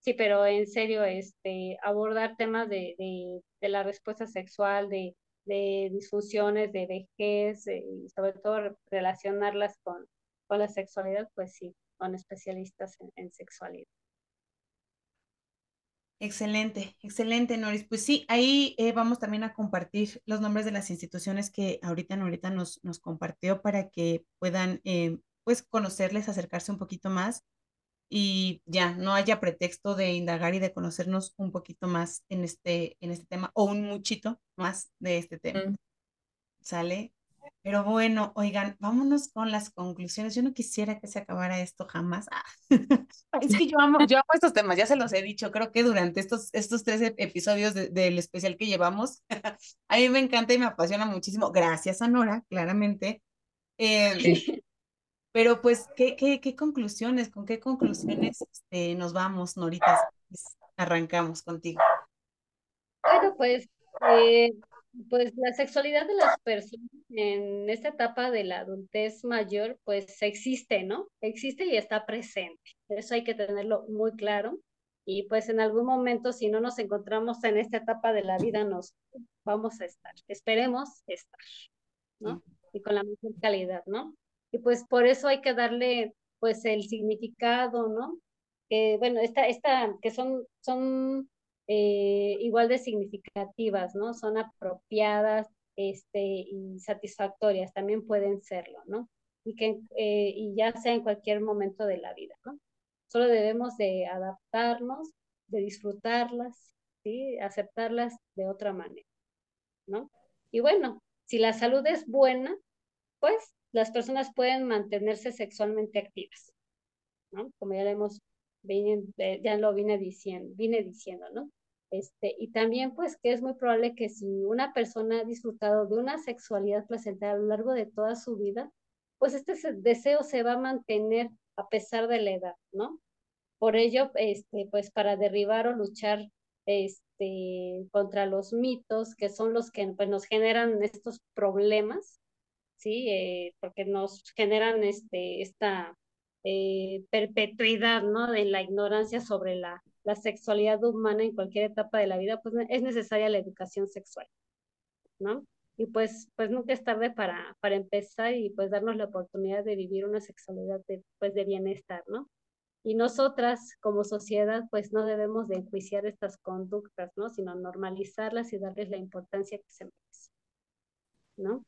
sí. pero en serio, este, abordar temas de, de, de la respuesta sexual, de, de disfunciones, de vejez, eh, y sobre todo relacionarlas con, con la sexualidad, pues sí, con especialistas en, en sexualidad. Excelente, excelente, Noris. Pues sí, ahí eh, vamos también a compartir los nombres de las instituciones que ahorita Norita nos, nos compartió para que puedan, eh, pues, conocerles, acercarse un poquito más y ya no haya pretexto de indagar y de conocernos un poquito más en este, en este tema o un muchito más de este tema. Mm. ¿Sale? Pero bueno, oigan, vámonos con las conclusiones. Yo no quisiera que se acabara esto jamás. [laughs] Ah. es que yo amo, [laughs] yo amo estos temas, ya se los he dicho, creo que durante estos, estos tres episodios de, del especial que llevamos, [laughs] a mí me encanta y me apasiona muchísimo. Gracias a Nora, claramente. Eh, sí. Pero pues, ¿qué, qué, qué conclusiones, con qué conclusiones este, nos vamos, Norita? Arrancamos contigo. Bueno, pues eh, pues la sexualidad de las personas en esta etapa de la adultez mayor, pues existe, ¿no? Existe y está presente. Eso hay que tenerlo muy claro. Y pues en algún momento, si no nos encontramos en esta etapa de la vida, nos vamos a estar. Esperemos estar, ¿no? Y con la mejor calidad, ¿no? Y pues por eso hay que darle, pues, el significado, ¿no? Que, bueno, esta, esta, que son, son eh, igual de significativas, ¿no? Son apropiadas este, y satisfactorias, también pueden serlo, ¿no? Y, que, eh, y ya sea en cualquier momento de la vida, ¿no? Solo debemos de adaptarnos, de disfrutarlas, ¿sí? Aceptarlas de otra manera, ¿no? Y bueno, si la salud es buena, pues las personas pueden mantenerse sexualmente activas, ¿no? Como ya lo hemos, ya lo vine diciendo, vine diciendo, ¿no? Este, y también pues que es muy probable que si una persona ha disfrutado de una sexualidad placentera a lo largo de toda su vida, pues este deseo se va a mantener a pesar de la edad, ¿no? Por ello, este, pues para derribar o luchar este, contra los mitos, que son los que pues, nos generan estos problemas, ¿sí? Eh, porque nos generan este, esta eh, perpetuidad, ¿no? De la ignorancia sobre la, la sexualidad humana en cualquier etapa de la vida, pues es necesaria la educación sexual, ¿no? Y pues, pues nunca es tarde para, para empezar y pues darnos la oportunidad de vivir una sexualidad de, pues de bienestar, ¿no? Y nosotras como sociedad pues no debemos de enjuiciar estas conductas, ¿no? Sino normalizarlas y darles la importancia que se merecen, ¿no?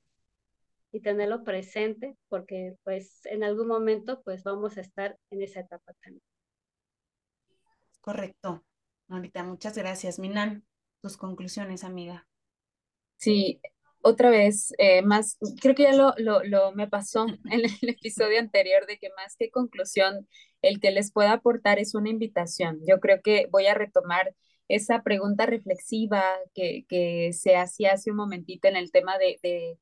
Y tenerlo presente porque pues en algún momento pues vamos a estar en esa etapa también. Correcto. Ahorita, muchas gracias. Minan, tus conclusiones, amiga. Sí, otra vez, eh, más, creo que ya lo, lo, lo, me pasó [laughs] en el episodio anterior de que más que conclusión, el que les pueda aportar es una invitación. Yo creo que voy a retomar esa pregunta reflexiva que, que se hacía hace un momentito en el tema de, de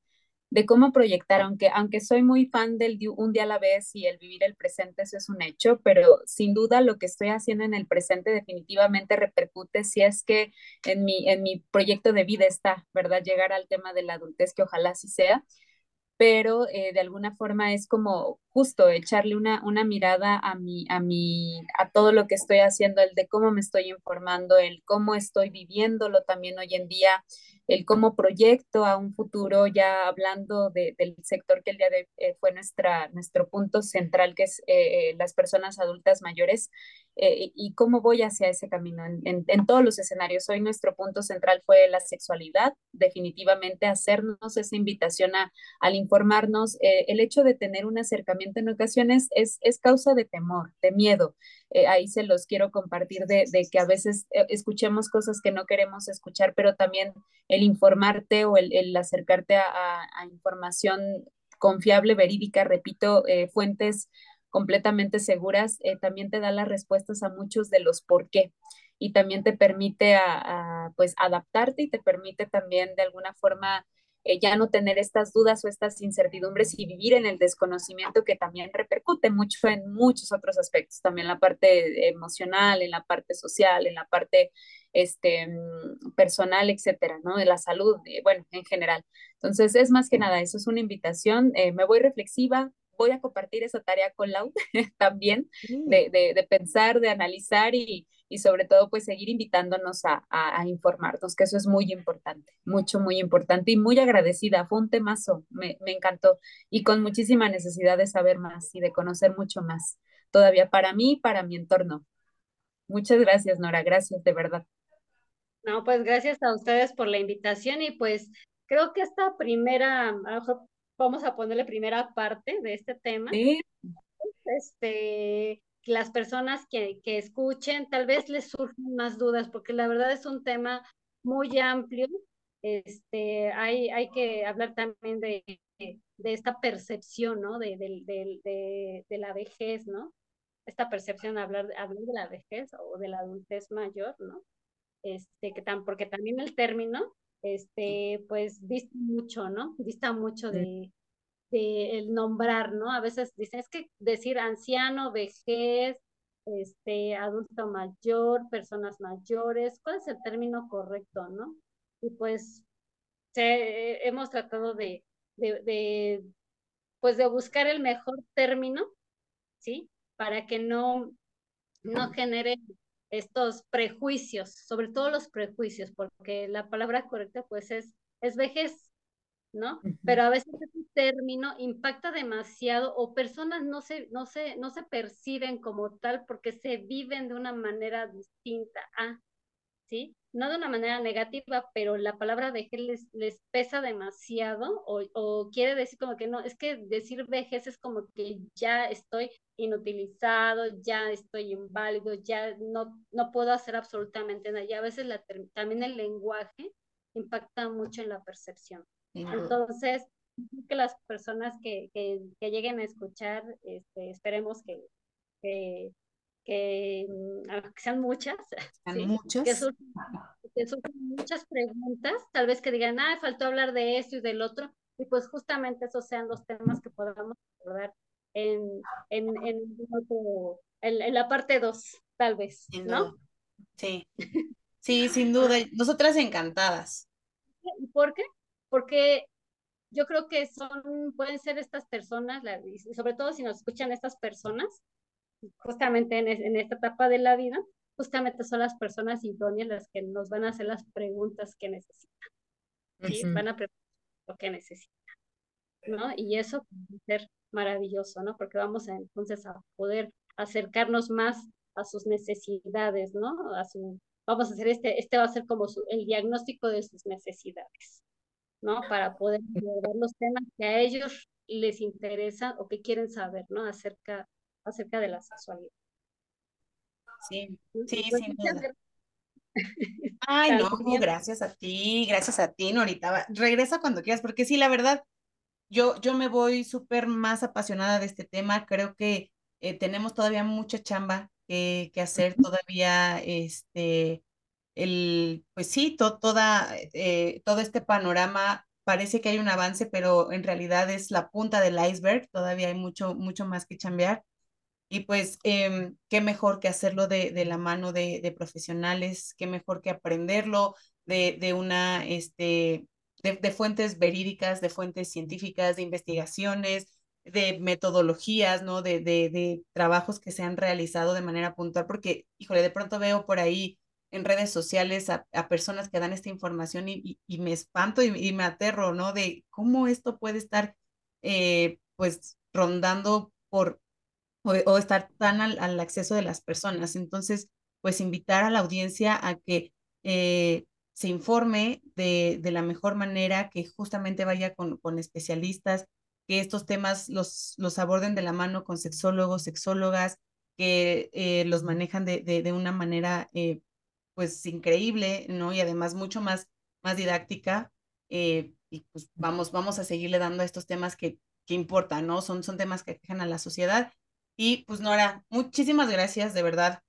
de cómo proyectar, aunque, aunque soy muy fan del un día a la vez y el vivir el presente, eso es un hecho, pero sin duda lo que estoy haciendo en el presente definitivamente repercute si es que en mi, en mi proyecto de vida está, ¿verdad? Llegar al tema de la adultez, que ojalá sí sea, pero eh, de alguna forma es como justo echarle una, una mirada a mi, a a todo lo que estoy haciendo, el de cómo me estoy informando, el cómo estoy viviéndolo también hoy en día, el cómo proyecto a un futuro, ya hablando del sector que el día de eh, fue nuestra, nuestro punto central, que es eh, las personas adultas mayores, eh, y cómo voy hacia ese camino en, todos los escenarios. Hoy nuestro punto central fue la sexualidad, definitivamente hacernos esa invitación a, al informarnos. el hecho de tener un acercamiento en ocasiones es, es causa de temor, de miedo. ahí se los quiero compartir de, que a veces escuchemos cosas que no queremos escuchar, pero también el informarte o el, acercarte a, información confiable, verídica, repito, eh, fuentes completamente seguras, eh, también te da las respuestas a muchos de los por qué y también te permite a, pues adaptarte y te permite también de alguna forma eh, ya no tener estas dudas o estas incertidumbres y vivir en el desconocimiento que también repercute mucho en muchos otros aspectos, también la parte emocional, en la parte social, en la parte este, mm, personal, etcétera, ¿no? De la salud, bueno, en general. Entonces, es más que nada, eso es una invitación. Eh, me voy reflexiva, voy a compartir esa tarea con Lau [laughs] también, de, de, de, pensar, de analizar y, y, sobre todo, pues seguir invitándonos a, a, a, informarnos, que eso es muy importante, mucho, muy importante y muy agradecida. Fue un temazo, me, me encantó y con muchísima necesidad de saber más y de conocer mucho más, todavía para mí y para mi entorno. Muchas gracias, Nora, gracias de verdad. No, pues gracias a ustedes por la invitación y pues creo que esta primera, vamos a ponerle primera parte de este tema. Sí. Este, las personas que, que escuchen, tal vez les surjan más dudas, porque la verdad es un tema muy amplio. Este, hay, hay que hablar también de, de esta percepción, ¿no? De, de, de, de, la vejez, ¿no? Esta percepción, hablar, hablar de la vejez o de la adultez mayor, ¿no? este, que tan, porque también el término, este, pues dista mucho, ¿no? Dista mucho de, de el nombrar, ¿no? A veces dicen, es que decir anciano, vejez, este, adulto mayor, personas mayores, ¿cuál es el término correcto, no? Y pues se, hemos tratado de, de, de, pues de buscar el mejor término, ¿sí? Para que no, no genere estos prejuicios, sobre todo los prejuicios, porque la palabra correcta pues es, es vejez, ¿no? Pero a veces ese término impacta demasiado o personas no se, no, se, no se perciben como tal porque se viven de una manera distinta a, ¿sí? No de una manera negativa, pero la palabra vejez les, les pesa demasiado o, o quiere decir como que no, es que decir vejez es como que ya estoy inutilizado, ya estoy inválido, ya no, no puedo hacer absolutamente nada. Y a veces la, también el lenguaje impacta mucho en la percepción. Entonces, que las personas que, que, que lleguen a escuchar, este, esperemos que, que, que, mm, sean muchas, [laughs] muchas. Que, surjan, muchas preguntas, tal vez que digan, ah, faltó hablar de esto y del otro, y pues justamente esos sean los temas que podamos abordar en, en, en, en, la parte 2, tal vez, ¿no? Sí, sí, sin duda. [laughs] Nosotras encantadas. ¿Y por qué? Porque yo creo que son, pueden ser estas personas, sobre todo si nos escuchan estas personas, justamente en, esta etapa de la vida, justamente son las personas idóneas las que nos van a hacer las preguntas que necesitan. ¿sí? Van a preguntar lo que necesitan. ¿no? Y eso va a ser maravilloso, ¿no? Porque vamos a, entonces a poder acercarnos más a sus necesidades, ¿no? A su, vamos a hacer este, este va a ser como el diagnóstico de sus necesidades, ¿no? Para poder abordar los temas que a ellos les interesan o que quieren saber, ¿no? Acerca, acerca de la sexualidad. Sí, sí, pues, sin duda. [laughs] Ay, no, gracias a ti, gracias a ti, Norita. Regresa cuando quieras, porque sí, la verdad, yo, yo me voy súper más apasionada de este tema. Creo que eh, tenemos todavía mucha chamba que, que hacer, todavía, este, el, pues sí, toda, eh, todo este panorama parece que hay un avance, pero en realidad es la punta del iceberg, todavía hay mucho, mucho más que chambear. Y pues, em, qué mejor que hacerlo de, de la mano de, de, profesionales, qué mejor que aprenderlo de, de una, este, de, fuentes verídicas, de fuentes científicas, de investigaciones, de metodologías, ¿no? De trabajos que se han realizado de manera puntual, porque, híjole, de pronto veo por ahí en redes sociales a, a personas que dan esta información y, y, me espanto y, me aterro, ¿no? De cómo esto puede estar, eh, pues, rondando por, o, o estar tan al, al, acceso de las personas. Entonces, pues, invitar a la audiencia a que eh, se informe de, de, la mejor manera, que justamente vaya con, con especialistas, que estos temas los, los aborden de la mano con sexólogos, sexólogas, que eh, los manejan de, de, de una manera eh, pues increíble, ¿no? Y además mucho más, más didáctica. Eh, y pues vamos, vamos a seguirle dando a estos temas que, que importan, ¿no? Son, son temas que quejan a la sociedad. Y pues Nora, muchísimas gracias de verdad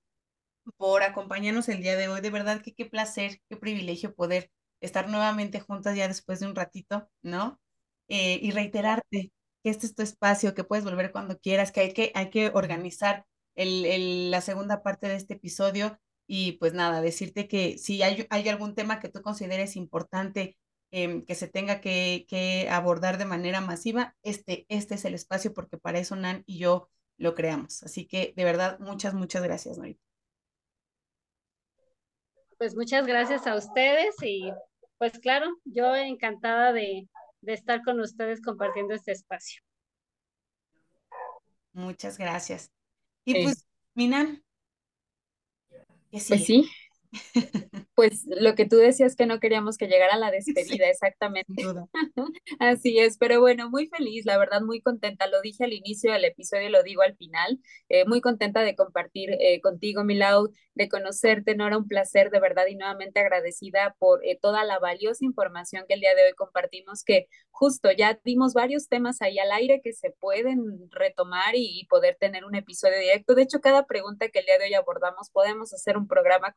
por acompañarnos el día de hoy. De verdad que qué placer, qué privilegio poder estar nuevamente juntas ya después de un ratito, ¿no? Eh, y reiterarte que este es tu espacio, que puedes volver cuando quieras, que hay que, hay que organizar el, el, la segunda parte de este episodio y pues nada, decirte que si hay, hay algún tema que tú consideres importante eh, que se tenga que, que, abordar de manera masiva, este, este es el espacio porque para eso Nan y yo lo creamos. Así que de verdad, muchas, muchas gracias, Norita. Pues muchas gracias a ustedes y pues claro, yo encantada de, de estar con ustedes compartiendo este espacio. Muchas gracias. Y sí. pues, Minan, pues sí. [laughs] Pues lo que tú decías que no queríamos que llegara la despedida, sí, exactamente. [laughs] Así es, pero bueno, muy feliz, la verdad, muy contenta. Lo dije al inicio del episodio y lo digo al final. Eh, muy contenta de compartir eh, contigo, Milau, de conocerte, Nora, un placer de verdad y nuevamente agradecida por eh, toda la valiosa información que el día de hoy compartimos, que justo ya dimos varios temas ahí al aire que se pueden retomar y, y poder tener un episodio directo. De hecho, cada pregunta que el día de hoy abordamos podemos hacer un programa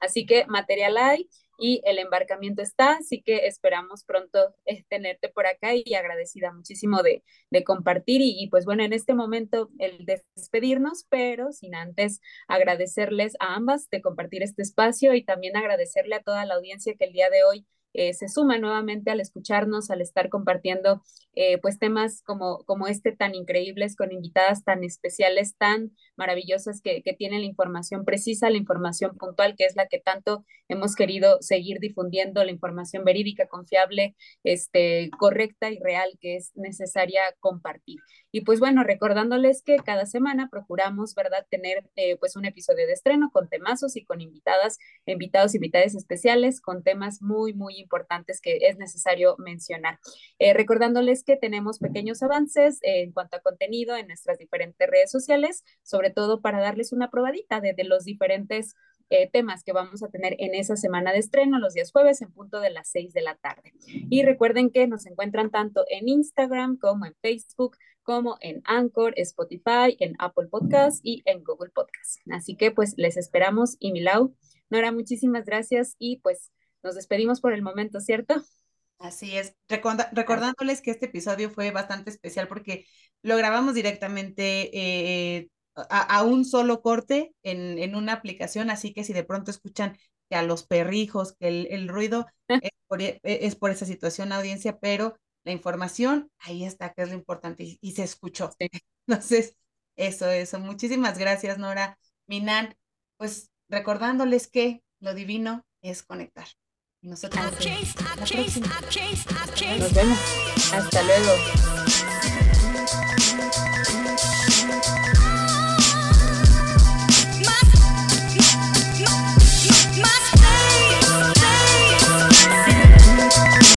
Así que material hay y el embarcamiento está, así que esperamos pronto eh, tenerte por acá y agradecida muchísimo de, de compartir y, y, pues bueno, en este momento el despedirnos, pero sin antes agradecerles a ambas de compartir este espacio y también agradecerle a toda la audiencia que el día de hoy eh, se suma nuevamente al escucharnos, al estar compartiendo eh, pues temas como, como este tan increíbles, con invitadas tan especiales, tan maravillosas que, que tienen la información precisa, la información puntual, que es la que tanto hemos querido seguir difundiendo, la información verídica, confiable, este, correcta y real que es necesaria compartir. Y pues bueno, recordándoles que cada semana procuramos, ¿verdad?, tener eh, pues un episodio de estreno con temazos y con invitadas, invitados, invitadas especiales, con temas muy, muy importantes que es necesario mencionar. Eh, recordándoles que tenemos pequeños avances en cuanto a contenido en nuestras diferentes redes sociales, sobre todo para darles una probadita de los diferentes eh, temas que vamos a tener en esa semana de estreno, los días jueves en punto de las 6 de la tarde. Y recuerden que nos encuentran tanto en Instagram como en Facebook, como en Anchor, Spotify, en Apple Podcast y en Google Podcast. Así que pues les esperamos y Milau. Nora, muchísimas gracias y pues nos despedimos por el momento, ¿cierto? Así es, recordándoles que este episodio fue bastante especial porque lo grabamos directamente eh, a, un solo corte en, en, una aplicación, así que si de pronto escuchan que a los perrijos, que el, ruido [laughs] es por, e, es por, esa situación, audiencia, pero la información ahí está, que es lo importante, y, se escuchó. [laughs] Entonces, eso, eso. Muchísimas gracias, Nora. Minan, pues recordándoles que lo divino es conectar. Nosotros nos vemos. Hasta luego.